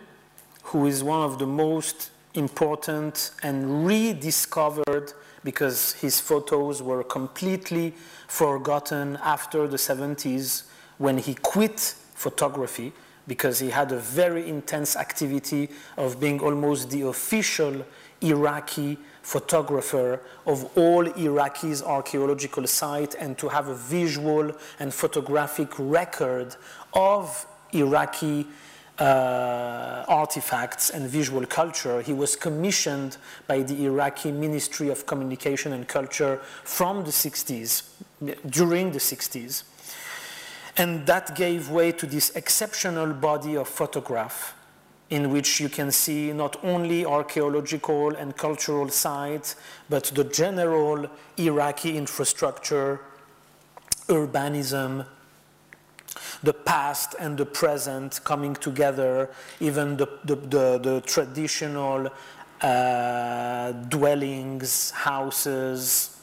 who is one of the most important and rediscovered because his photos were completely forgotten after the 70s when he quit photography because he had a very intense activity of being almost the official Iraqi photographer of all Iraqi's archaeological sites and to have a visual and photographic record of Iraqi uh, artifacts and visual culture. He was commissioned by the Iraqi Ministry of Communication and Culture from the 60s, during the 60s. And that gave way to this exceptional body of photograph in which you can see not only archaeological and cultural sites, but the general Iraqi infrastructure, urbanism, the past and the present coming together, even the, the, the, the traditional uh, dwellings, houses,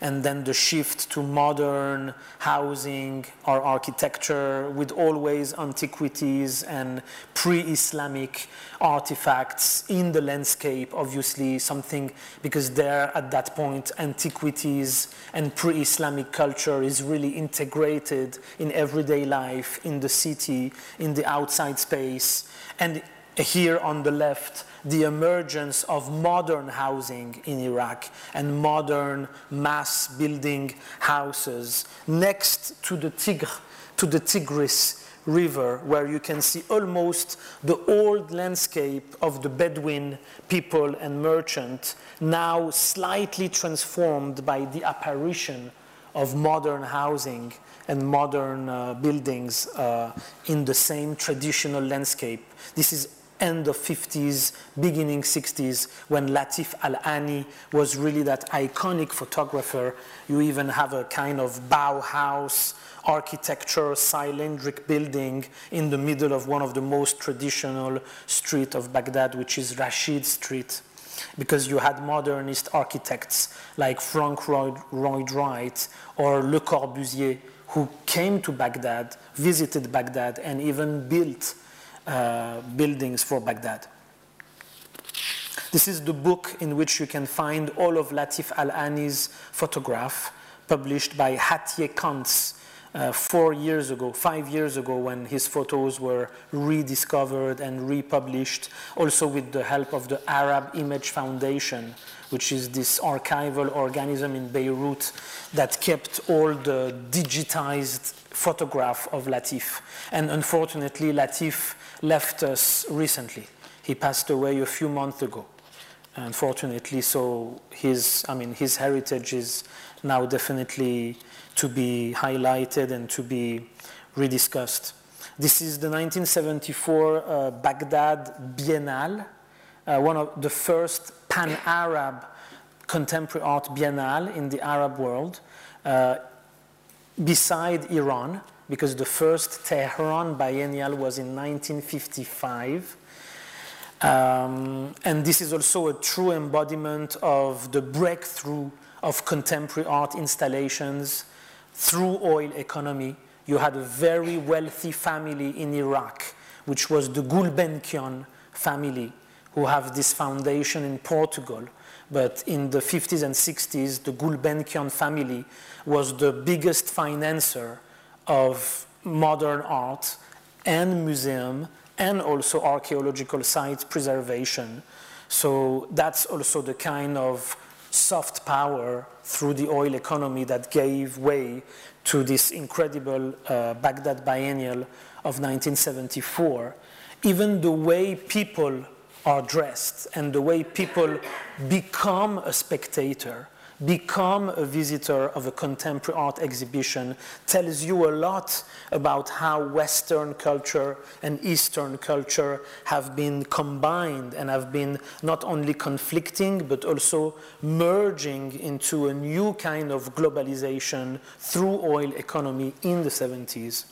and then the shift to modern housing or architecture with always antiquities and pre-Islamic artifacts in the landscape, obviously something because there at that point antiquities and pre-Islamic culture is really integrated in everyday life, in the city, in the outside space. And here on the left, the emergence of modern housing in Iraq and modern mass building houses next to the Tigr, to the Tigris river, where you can see almost the old landscape of the Bedouin people and merchant, now slightly transformed by the apparition of modern housing and modern uh, buildings uh, in the same traditional landscape. This is end of 50s, beginning 60s, when Latif Al-Ani was really that iconic photographer. You even have a kind of Bauhaus architecture, cylindric building in the middle of one of the most traditional street of Baghdad, which is Rashid Street. Because you had modernist architects like Frank Lloyd Wright or Le Corbusier, who came to Baghdad, visited Baghdad, and even built uh, buildings for Baghdad. This is the book in which you can find all of Latif Al-Ani's photograph published by Hatje Cantz uh, four years ago, five years ago, when his photos were rediscovered and republished, also with the help of the Arab Image Foundation, which is this archival organism in Beirut that kept all the digitized photograph of Latif. And unfortunately, Latif left us recently. He passed away a few months ago, unfortunately. So his, I mean, his heritage is now definitely to be highlighted and to be rediscussed. This is the 1974 uh, Baghdad Biennale, uh, one of the first pan-Arab contemporary art biennale in the Arab world, uh, beside Iran because the first Tehran biennial was in 1955. Um, and this is also a true embodiment of the breakthrough of contemporary art installations through oil economy. You had a very wealthy family in Iraq, which was the Gulbenkian family, who have this foundation in Portugal. But in the 50s and 60s, the Gulbenkian family was the biggest financer of modern art and museum and also archaeological site preservation. So that's also the kind of soft power through the oil economy that gave way to this incredible uh, Baghdad Biennial of 1974, even the way people are dressed and the way people become a spectator become a visitor of a contemporary art exhibition tells you a lot about how Western culture and Eastern culture have been combined and have been not only conflicting but also merging into a new kind of globalization through oil economy in the 70s.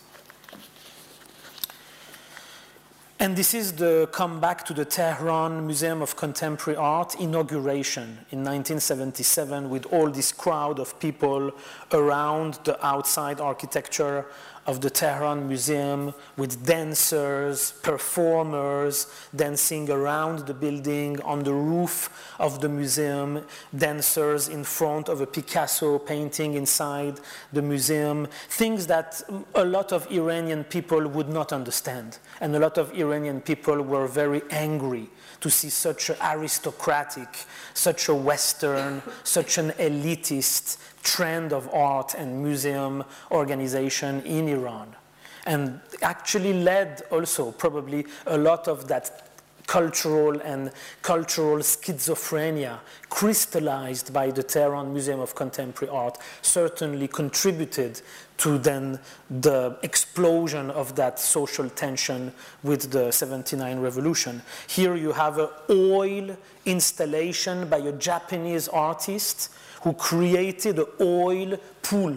And this is the comeback to the Tehran Museum of Contemporary Art inauguration in 1977 with all this crowd of people around the outside architecture of the Tehran Museum with dancers, performers dancing around the building on the roof of the museum, dancers in front of a Picasso painting inside the museum, things that a lot of Iranian people would not understand. And a lot of Iranian people were very angry to see such an aristocratic, such a Western, such an elitist trend of art and museum organization in Iran. And actually led also probably a lot of that cultural and cultural schizophrenia crystallized by the Tehran Museum of Contemporary Art certainly contributed to then the explosion of that social tension with the 79 revolution. Here you have an oil installation by a Japanese artist who created an oil pool,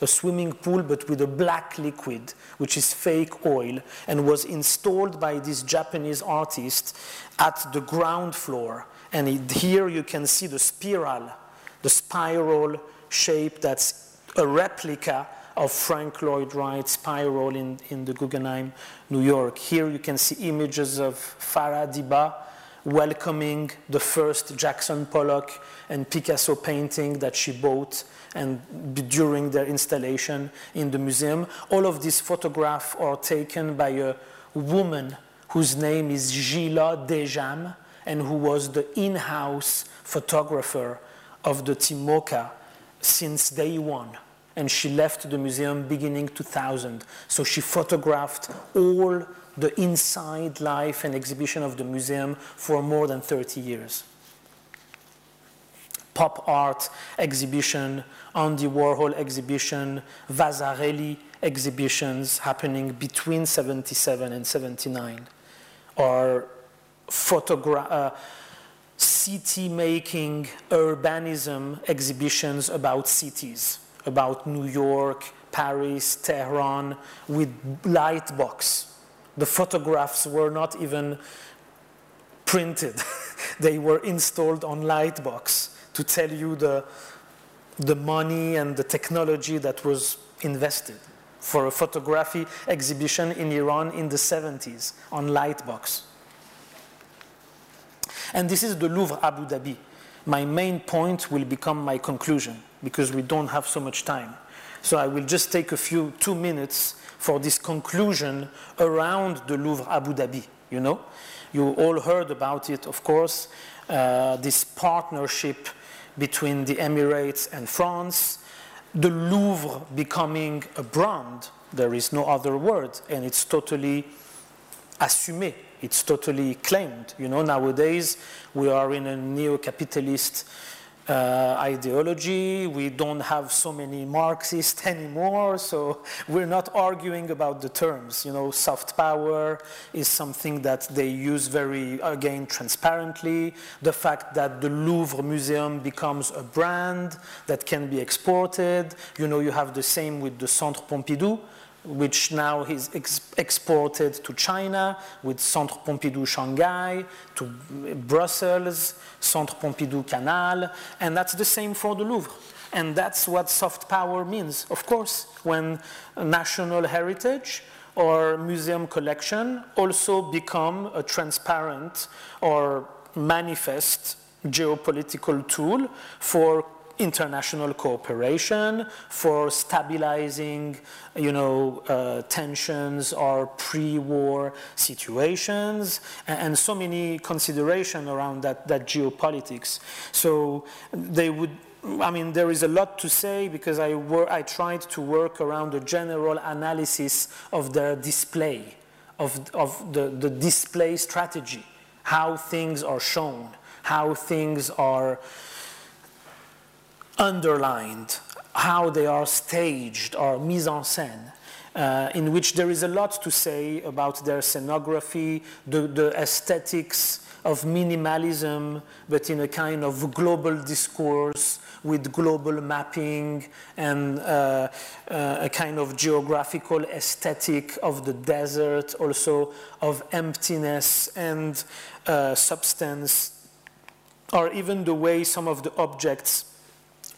a swimming pool, but with a black liquid, which is fake oil, and was installed by this Japanese artist at the ground floor. And it, here you can see the spiral, the spiral shape that's a replica of Frank Lloyd Wright's spiral in, in the Guggenheim, New York. Here you can see images of Farah Diba welcoming the first Jackson Pollock and Picasso painting that she bought and during their installation in the museum. All of these photographs are taken by a woman whose name is Gila Dejam and who was the in-house photographer of the TMoCA since day one. And she left the museum beginning 2000. So she photographed all the inside life and exhibition of the museum for more than 30 years. Pop art exhibition, Andy Warhol exhibition, Vasarely exhibitions happening between 77 and 79, or uh, city making urbanism exhibitions about cities, about New York, Paris, Tehran, with light box the photographs were not even printed. they were installed on Lightbox to tell you the, the money and the technology that was invested for a photography exhibition in Iran in the 70s on Lightbox. And this is the Louvre Abu Dhabi. My main point will become my conclusion because we don't have so much time. So I will just take a few, two minutes for this conclusion around the Louvre Abu Dhabi, you know? You all heard about it, of course, uh, this partnership between the Emirates and France, the Louvre becoming a brand, there is no other word, and it's totally assumé, it's totally claimed. You know, nowadays we are in a neo-capitalist uh, ideology. We don't have so many Marxists anymore, so we're not arguing about the terms. You know, soft power is something that they use very, again, transparently. The fact that the Louvre Museum becomes a brand that can be exported. You know, you have the same with the Centre Pompidou which now is ex exported to China with Centre Pompidou Shanghai, to Brussels, Centre Pompidou Canal, and that's the same for the Louvre. And that's what soft power means, of course, when national heritage or museum collection also become a transparent or manifest geopolitical tool for international cooperation, for stabilizing, you know, uh, tensions or pre-war situations, and, and, so many consideration around that, that geopolitics. So they would I mean, there is a lot to say because I, I tried to work around a general analysis of their display, of, of the, the display strategy, how things are shown, how things are underlined, how they are staged or mise en scène. Uh, in which there is a lot to say about their scenography, the, the aesthetics of minimalism, but in a kind of global discourse with global mapping and uh, uh, a kind of geographical aesthetic of the desert, also of emptiness and uh, substance, or even the way some of the objects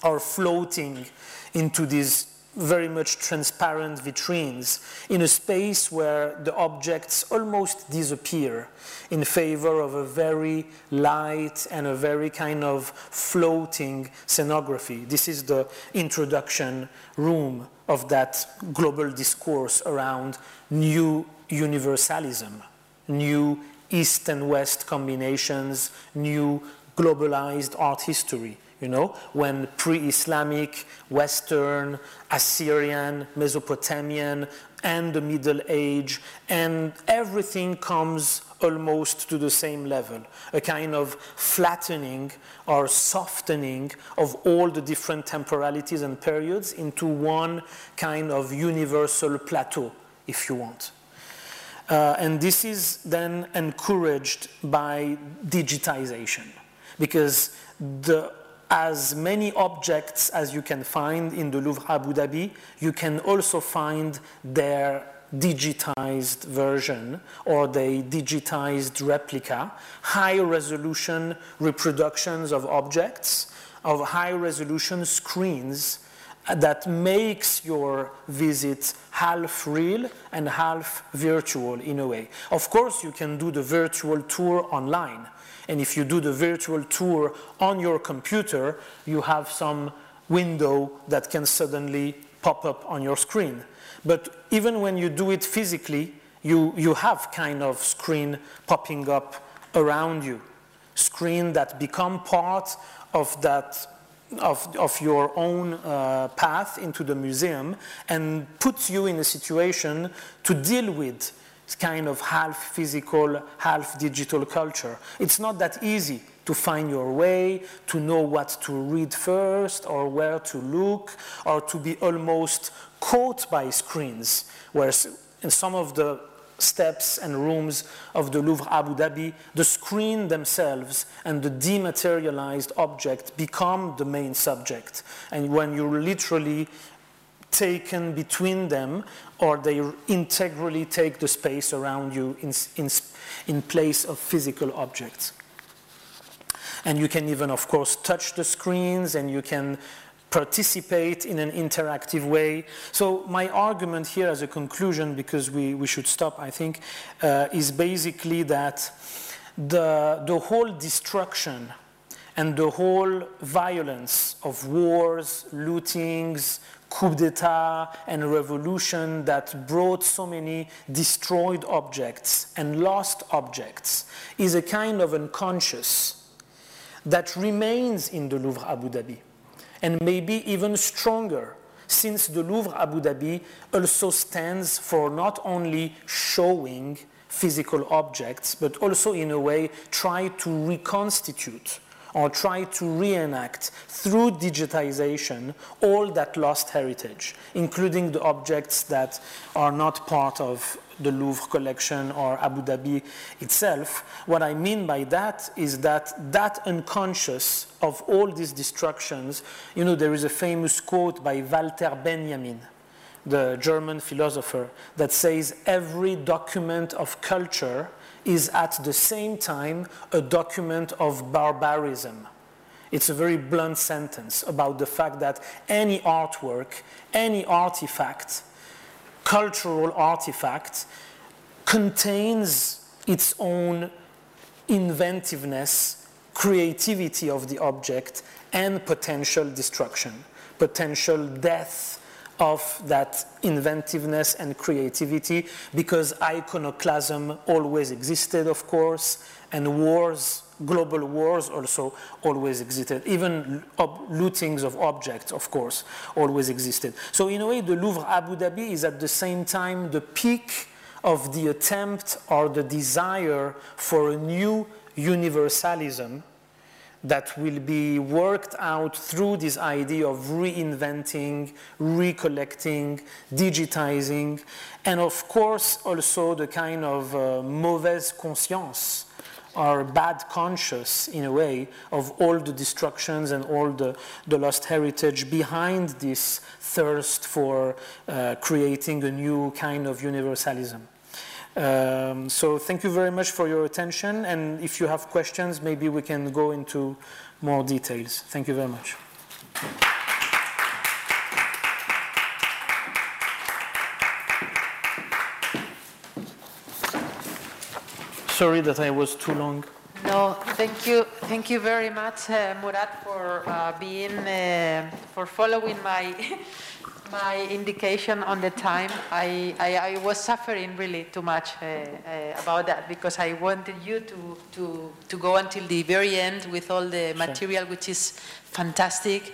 are floating into these very much transparent vitrines in a space where the objects almost disappear in favor of a very light and a very kind of floating scenography. This is the introduction room of that global discourse around new universalism, new East and West combinations, new globalized art history you know, when pre-Islamic, Western, Assyrian, Mesopotamian, and the Middle Age, and everything comes almost to the same level, a kind of flattening or softening of all the different temporalities and periods into one kind of universal plateau, if you want. Uh, and this is then encouraged by digitization, because the as many objects as you can find in the Louvre Abu Dhabi, you can also find their digitized version or the digitized replica, high resolution reproductions of objects, of high resolution screens that makes your visit half real and half virtual in a way. Of course, you can do the virtual tour online and if you do the virtual tour on your computer, you have some window that can suddenly pop up on your screen. But even when you do it physically, you, you have kind of screen popping up around you. Screen that become part of that of, of your own uh, path into the museum and puts you in a situation to deal with kind of half physical, half digital culture. It's not that easy to find your way, to know what to read first, or where to look, or to be almost caught by screens, whereas in some of the steps and rooms of the Louvre Abu Dhabi, the screen themselves and the dematerialized object become the main subject. And when you literally taken between them or they integrally take the space around you in, in, in place of physical objects. And you can even, of course, touch the screens and you can participate in an interactive way. So, my argument here as a conclusion, because we, we should stop, I think, uh, is basically that the, the whole destruction and the whole violence of wars, lootings, coup d'etat and revolution that brought so many destroyed objects and lost objects is a kind of unconscious that remains in the Louvre Abu Dhabi and maybe even stronger since the Louvre Abu Dhabi also stands for not only showing physical objects but also in a way try to reconstitute or try to reenact through digitization all that lost heritage, including the objects that are not part of the Louvre collection or Abu Dhabi itself. What I mean by that is that that unconscious of all these destructions, you know, there is a famous quote by Walter Benjamin, the German philosopher, that says every document of culture is at the same time a document of barbarism. It's a very blunt sentence about the fact that any artwork, any artifact, cultural artifact, contains its own inventiveness, creativity of the object, and potential destruction, potential death of that inventiveness and creativity because iconoclasm always existed, of course, and wars, global wars also always existed. Even lootings of objects, of course, always existed. So in a way, the Louvre Abu Dhabi is at the same time the peak of the attempt or the desire for a new universalism that will be worked out through this idea of reinventing, recollecting, digitizing, and of course also the kind of uh, mauvaise conscience or bad conscience in a way of all the destructions and all the, the lost heritage behind this thirst for uh, creating a new kind of universalism. Um, so thank you very much for your attention. And if you have questions, maybe we can go into more details. Thank you very much. Sorry that I was too long. No, thank you, thank you very much, uh, Morad, for uh, being, uh, for following my my indication on the time. I, I, I was suffering really too much uh, uh, about that because I wanted you to, to, to go until the very end with all the material, which is fantastic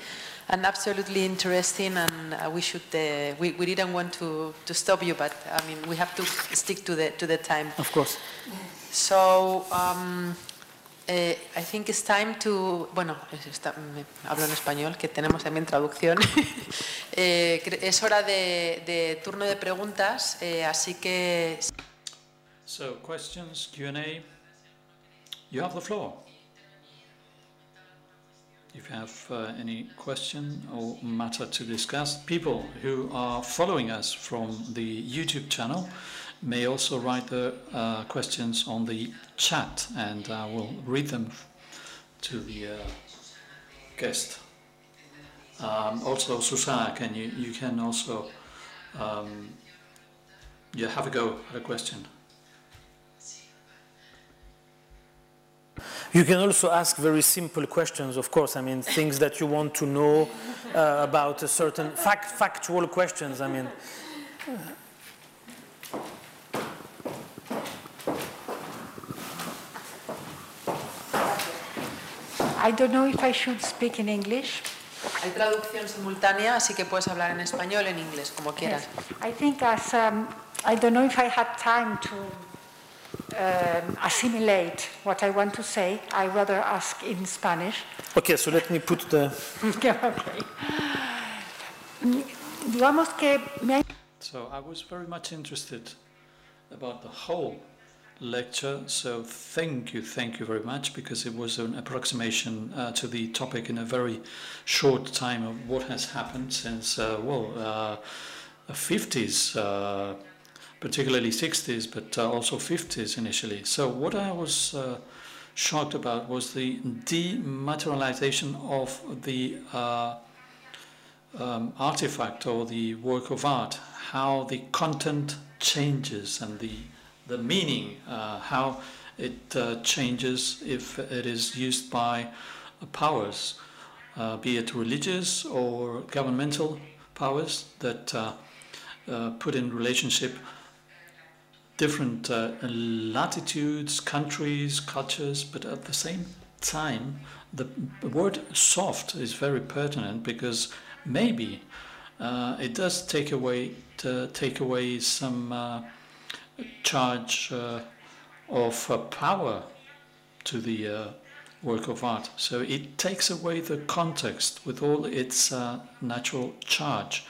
and absolutely interesting. And uh, we should, uh, we, we didn't want to, to stop you, but I mean, we have to stick to the, to the time. Of course. So, um, eh, I think it's time to, bueno, está, hablo en español, que tenemos también traducción. eh, es hora de, de, turno de preguntas, eh, así que... So, questions, Q&A, you have the floor. If you have uh, any question or matter to discuss, people who are following us from the YouTube channel, may also write the uh, questions on the chat and I will read them to the uh, guest. Um, also, Susana, can you, you can also um, yeah, have a go at a question. You can also ask very simple questions, of course. I mean, things that you want to know uh, about a certain fact, factual questions. I mean. I don't know if I should speak in English. Hay traducción simultánea, así que puedes hablar en español o en inglés, como quieras. Yes. I think as um, I don't know if I had time to um, assimilate what I want to say, I rather ask in Spanish. Okay, so let me put the. okay. Digamos que me So I was very much interested about the whole lecture. So thank you, thank you very much, because it was an approximation uh, to the topic in a very short time of what has happened since, uh, well, uh, 50s, uh, particularly 60s, but uh, also 50s initially. So what I was uh, shocked about was the dematerialization of the um, artifact or the work of art, how the content changes and the the meaning, uh, how it uh, changes if it is used by powers, uh, be it religious or governmental powers that uh, uh, put in relationship different uh, latitudes, countries, cultures, but at the same time, the word soft is very pertinent because maybe it does take away take away some charge uh, of uh, power to the uh, work of art. So it takes away the context with all its uh, natural charge.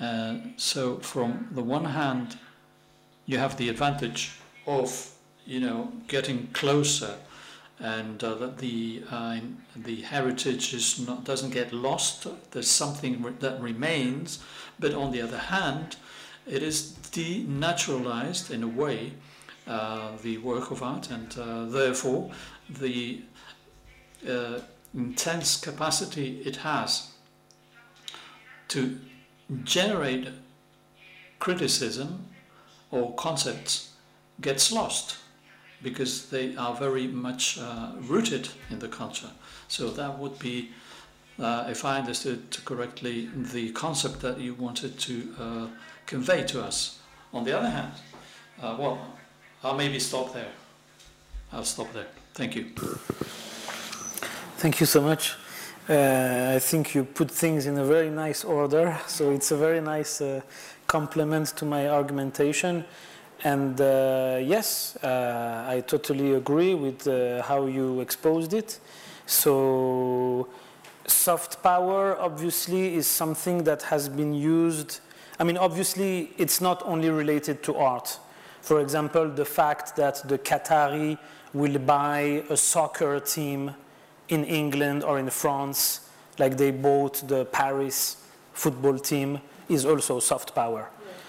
Uh, so from the one hand, you have the advantage of you know getting closer, and uh, that the the heritage is not doesn't get lost. There's something that remains, but on the other hand, it is denaturalized in a way uh, the work of art and uh, therefore the uh, intense capacity it has to generate criticism or concepts gets lost because they are very much uh, rooted in the culture. So that would be uh, if I understood correctly, the concept that you wanted to uh, convey to us. On the other hand, uh, well, I'll maybe stop there. I'll stop there. Thank you. Thank you so much. Uh, I think you put things in a very nice order, so it's a very nice uh, complement to my argumentation. And uh, yes, uh, I totally agree with uh, how you exposed it. So, soft power obviously is something that has been used. I mean, obviously, it's not only related to art. For example, the fact that the Qatari will buy a soccer team in England or in France, like they bought the Paris football team, is also soft power.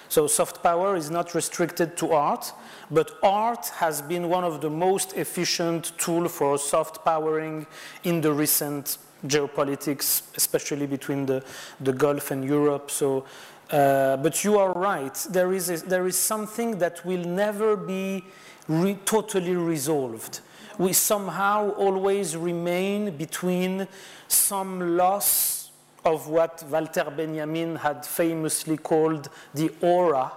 So soft power is not restricted to art, but art has been one of the most efficient tool for soft powering in the recent geopolitics, especially between the, the Gulf and Europe. So, uh, but you are right. There is, a, there is something that will never be re totally resolved. We somehow always remain between some loss of what Walter Benjamin had famously called the aura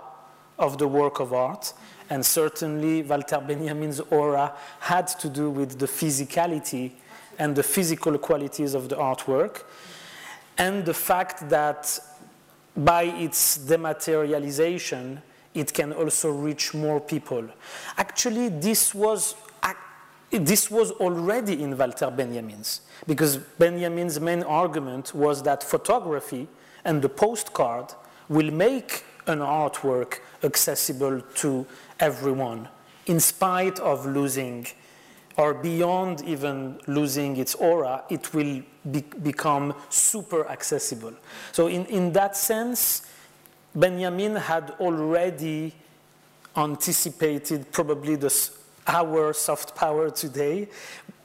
of the work of art. And certainly, Walter Benjamin's aura had to do with the physicality and the physical qualities of the artwork, and the fact that by its dematerialization, it can also reach more people. Actually, this was this was already in Walter Benjamin's, because Benjamin's main argument was that photography and the postcard will make an artwork accessible to everyone, in spite of losing, or beyond even losing its aura, it will be, become super accessible. So, in, in that sense, Benjamin had already anticipated probably this our soft power today.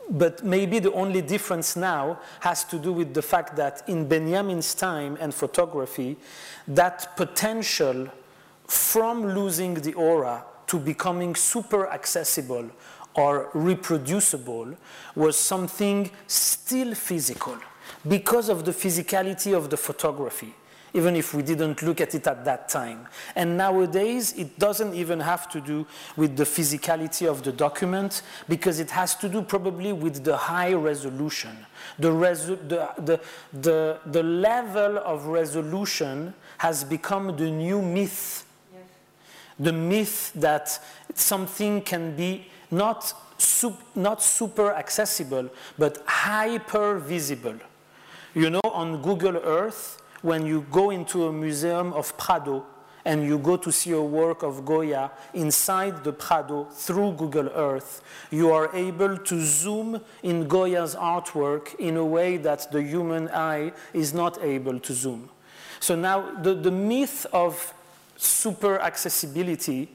But maybe the only difference now has to do with the fact that in Benjamin's time and photography, that potential from losing the aura to becoming super accessible or reproducible was something still physical because of the physicality of the photography even if we didn't look at it at that time. And nowadays, it doesn't even have to do with the physicality of the document, because it has to do probably with the high resolution. The, resu the, the, the, the level of resolution has become the new myth. Yes. The myth that something can be not, sup not super accessible, but hyper visible. You know, on Google Earth, when you go into a museum of Prado and you go to see a work of Goya inside the Prado through Google Earth, you are able to zoom in Goya's artwork in a way that the human eye is not able to zoom. So now the, the myth of super accessibility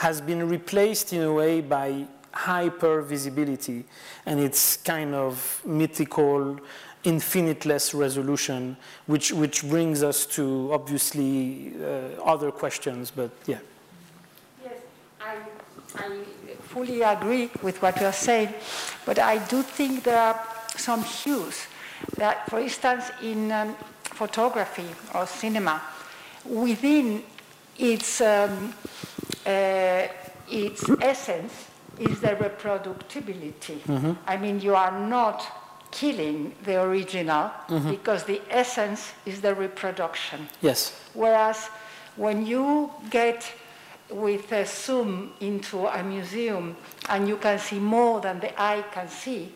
has been replaced in a way by hyper visibility, and it's kind of mythical infiniteless resolution, which, which brings us to obviously uh, other questions, but yeah. Yes, I, I fully agree with what you're saying, but I do think there are some hues that, for instance, in um, photography or cinema, within its, um, uh, its essence is the reproducibility. Mm-hmm. I mean, you are not killing the original mm-hmm. because the essence is the reproduction. Yes. Whereas when you get with a zoom into a museum and you can see more than the eye can see,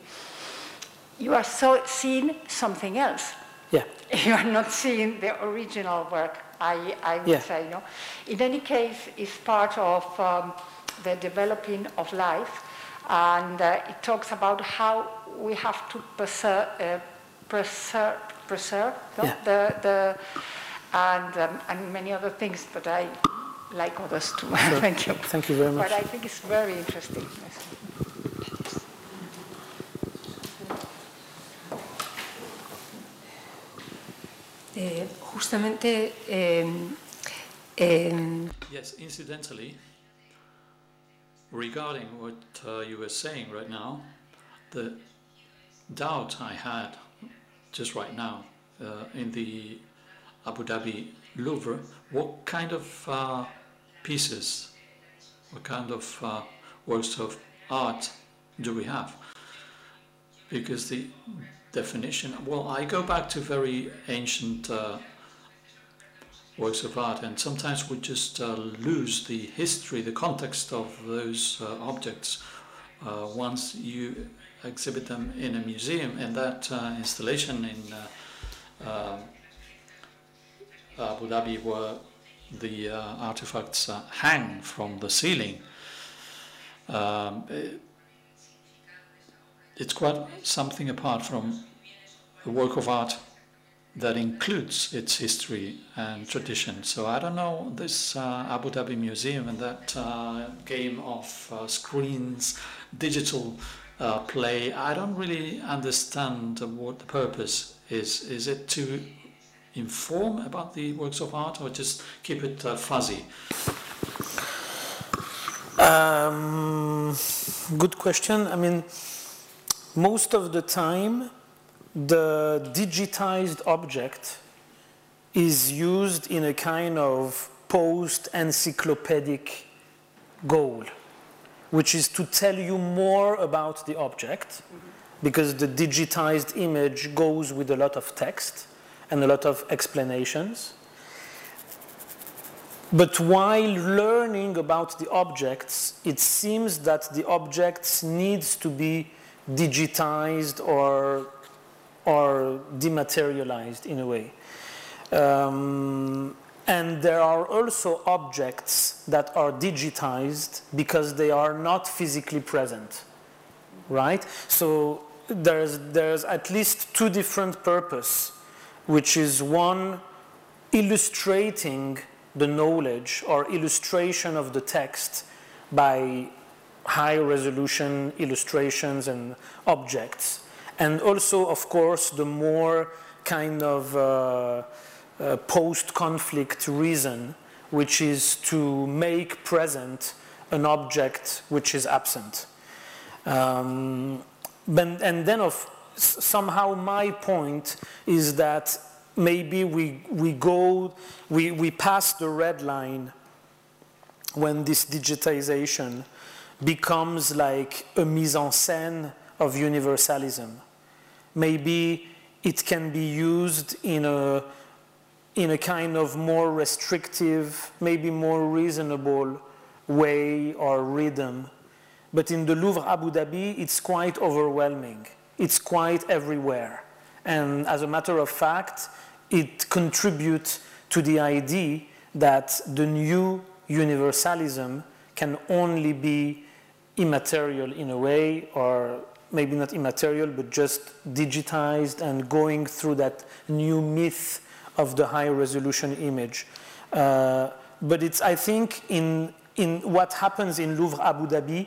you are so seeing something else. Yeah. You are not seeing the original work, I, I would yeah. say. No? In any case, it's part of um, the developing of life, and uh, it talks about how we have to preserve, uh, preserve, preserve no? yeah. the, the, and, um, and many other things, but I like others too. Sure. Thank you. Thank you very much. But I think it's very interesting. Eh, justamente. Eh, eh, yes, incidentally, regarding what uh, you were saying right now, the doubt I had just right now uh, in the Abu Dhabi Louvre, what kind of uh, pieces, what kind of uh, works of art do we have? Because the definition, well, I go back to very ancient uh, works of art, and sometimes we just uh, lose the history, the context of those uh, objects uh, once you exhibit them in a museum. And that uh, installation in uh, Abu Dhabi, where the artifacts hang from the ceiling. Um, it, it's quite something apart from a work of art that includes its history and tradition. So I don't know this uh, Abu Dhabi Museum and that uh, game of uh, screens, digital uh, play. I don't really understand what the purpose is. Is it to inform about the works of art or just keep it uh, fuzzy? Um, good question. I mean, most of the time the digitized object is used in a kind of post-encyclopedic goal, which is to tell you more about the object, because the digitized image goes with a lot of text and a lot of explanations. But while learning about the objects, it seems that the objects needs to be digitized or are dematerialized in a way. Um, and there are also objects that are digitized because they are not physically present, right? So there's, there's at least two different purpose, which is one, illustrating the knowledge or illustration of the text by high resolution illustrations and objects and also, of course, the more kind of uh, uh, post-conflict reason, which is to make present an object which is absent. Um, but, and then of, somehow my point is that maybe we, we go, we, we pass the red line when this digitization becomes like a mise en scène of universalism. Maybe it can be used in a, in a kind of more restrictive, maybe more reasonable way or rhythm. But in the Louvre Abu Dhabi, it's quite overwhelming. It's quite everywhere. And as a matter of fact, it contributes to the idea that the new universalism can only be immaterial in a way or maybe not immaterial, but just digitized and going through that new myth of the high resolution image. Uh, but it's, I think, in, in what happens in Louvre Abu Dhabi,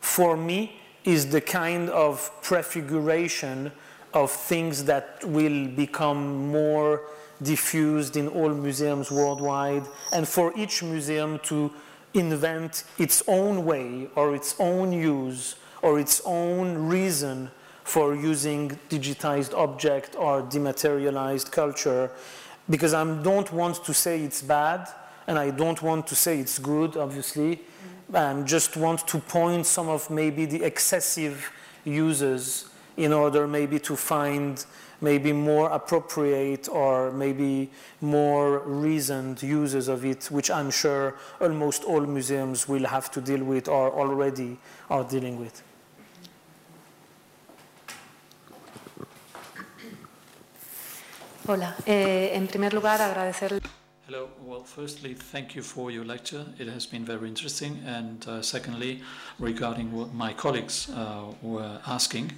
for me, is the kind of prefiguration of things that will become more diffused in all museums worldwide, and for each museum to invent its own way or its own use or its own reason for using digitized object or dematerialized culture because I don't want to say it's bad and I don't want to say it's good, obviously. I just want to point some of maybe the excessive uses in order maybe to find maybe more appropriate or maybe more reasoned uses of it, which I'm sure almost all museums will have to deal with or already are dealing with. Hola, eh, en primer lugar agradecer. Hello. Well, firstly, thank you for your lecture. It has been very interesting. And uh, secondly, regarding what my colleagues uh, were asking,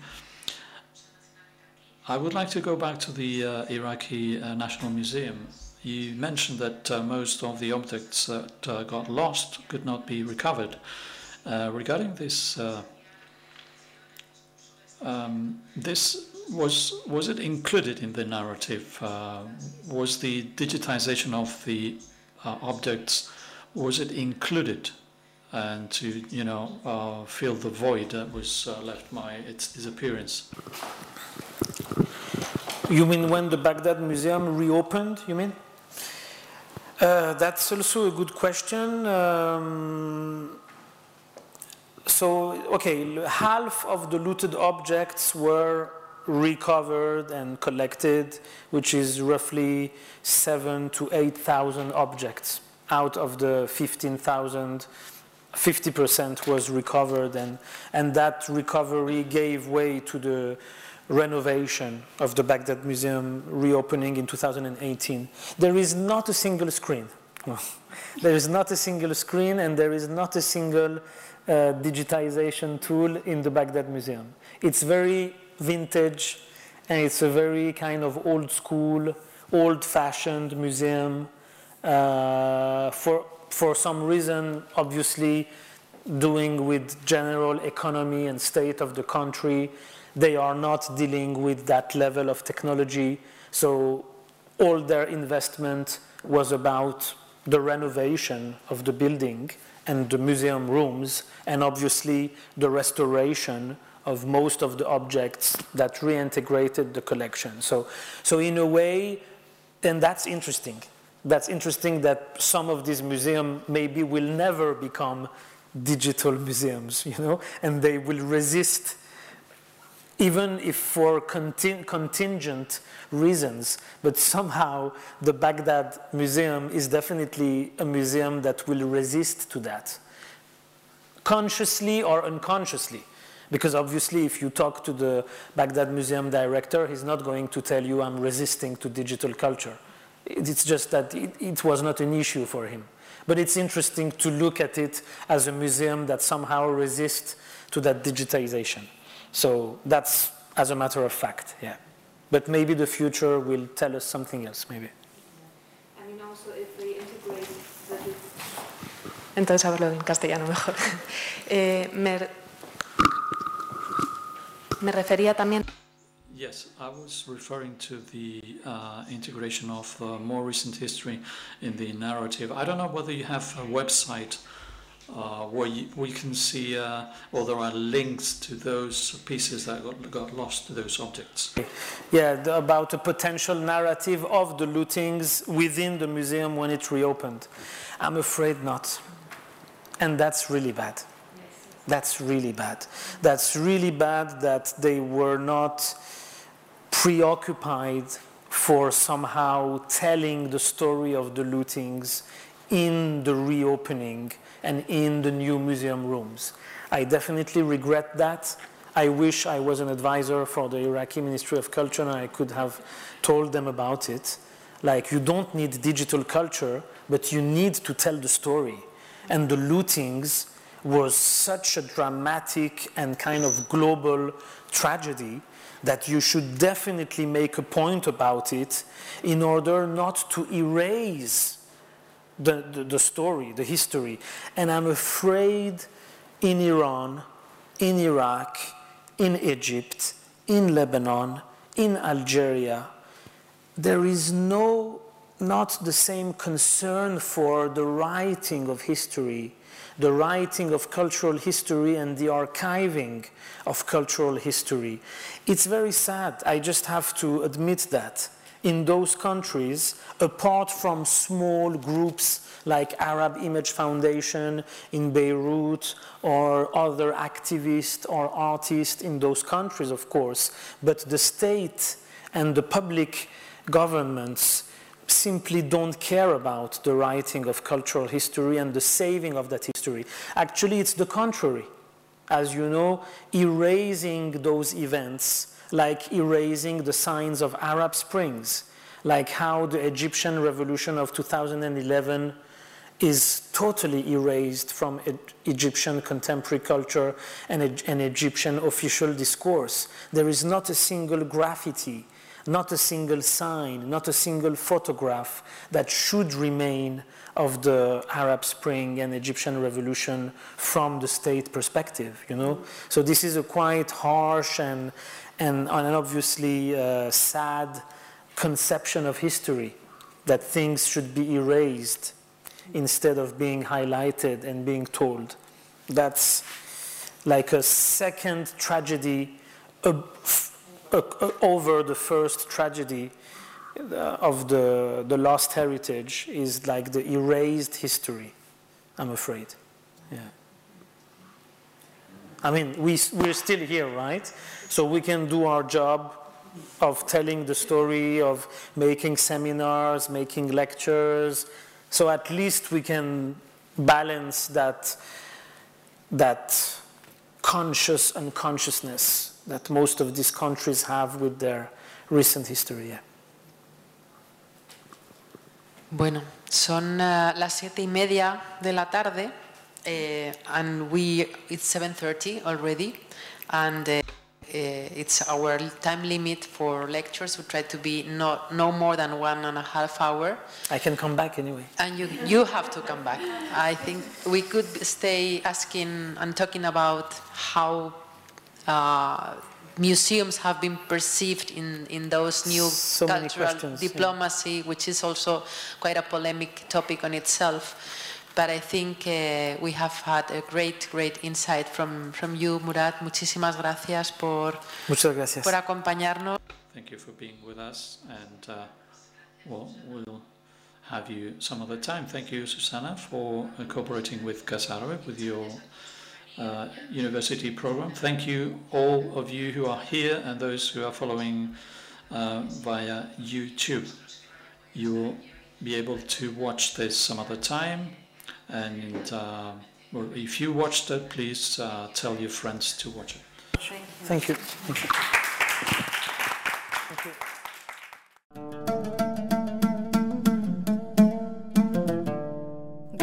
I would like to go back to the uh, Iraqi uh, National Museum. You mentioned that uh, most of the objects that uh, got lost could not be recovered. regarding this, um, this was was it included in the narrative? Uh, was the digitization of the uh, objects was it included, and to you know uh, fill the void that was uh, left by its disappearance? You mean when the Baghdad Museum reopened, you mean? Uh, that's also a good question. Um, so, okay, half of the looted objects were recovered and collected, which is roughly seven to 8,000 objects out of the 15,000 50% was recovered and, and that recovery gave way to the renovation of the Baghdad Museum reopening in 2018. There is not a single screen. there is not a single screen and there is not a single uh, digitization tool in the Baghdad Museum. It's very vintage and it's a very kind of old school, old fashioned museum. Uh, for, for some reason, obviously, doing with general economy and state of the country, they are not dealing with that level of technology. So all their investment was about the renovation of the building and the museum rooms, and obviously the restoration of most of the objects that reintegrated the collection. So, so in a way, and that's interesting. That's interesting that some of these museums maybe will never become digital museums, you know, and they will resist even if for contingent reasons, but somehow the Baghdad Museum is definitely a museum that will resist to that, consciously or unconsciously. Because obviously, if you talk to the Baghdad Museum director, he's not going to tell you, I'm resisting to digital culture. It's just that it, it was not an issue for him. But it's interesting to look at it as a museum that somehow resists to that digitization. So that's as a matter of fact, yeah. But maybe the future will tell us something else, maybe. I mean, also if we integrate the... Entonces hablo en castellano mejor. eh, me, me refería también. Yes, I was referring to the uh, integration of uh, more recent history in the narrative. I don't know whether you have a website uh, where, you, you can see, uh, or there are links to those pieces that got, got lost, to those objects. Yeah, the, about a potential narrative of the lootings within the museum when it reopened. I'm afraid not. And that's really bad. That's really bad. That's really bad that they were not preoccupied for somehow telling the story of the lootings in the reopening and in the new museum rooms. I definitely regret that. I wish I was an advisor for the Iraqi Ministry of Culture and I could have told them about it. Like, you don't need digital culture, but you need to tell the story. And the lootings was such a dramatic and kind of global tragedy that you should definitely make a point about it in order not to erase the, the, the, story, the history. And I'm afraid in Iran, in Iraq, in Egypt, in Lebanon, in Algeria, there is no, not the same concern for the writing of history the writing of cultural history and the archiving of cultural history. It's very sad. I just have to admit that. In those countries, apart from small groups like Arab Image Foundation in Beirut or other activists or artists in those countries, of course, but the state and the public governments simply don't care about the writing of cultural history and the saving of that history. Actually, it's the contrary. As you know, erasing those events, like erasing the signs of Arab Springs, like how the Egyptian revolution of 2011 is totally erased from Egyptian contemporary culture and, and Egyptian official discourse. There is not a single graffiti not a single sign, not a single photograph that should remain of the Arab Spring and Egyptian revolution from the state perspective, you know? So this is a quite harsh and, and, and obviously uh, sad conception of history that things should be erased instead of being highlighted and being told. That's like a second tragedy uh, over the first tragedy uh, Uh, of the, the lost heritage is like the erased history, I'm afraid. Yeah. I mean, we, we're still here, right? So we can do our job of telling the story, of making seminars, making lectures. So at least we can balance that, that conscious unconsciousness that most of these countries have with their recent history. Yeah. Bueno, son uh, las siete y media de la tarde, uh, and we it's 7:30 already, and uh, it's our time limit for lectures. We try to be not no more than one and a half hour. I can come back anyway. And you you have to come back. I think we could stay asking and talking about how museums have been perceived in, in those new so cultural diplomacy, yeah. which is also quite a polemic topic on itself. But I think uh, we have had a great, great insight from, from you, Morad. Muchísimas gracias por, Muchas gracias. por acompañarnos. Thank you for being with us, and uh, well, we'll have you some other time. Thank you, Susana, for cooperating with Casa with your uh, university program. Thank you, all of you who are here and those who are following uh, via YouTube. You will be able to watch this some other time. And uh, well, if you watched it, please uh, tell your friends to watch it. Thank you. Thank you. Thank you.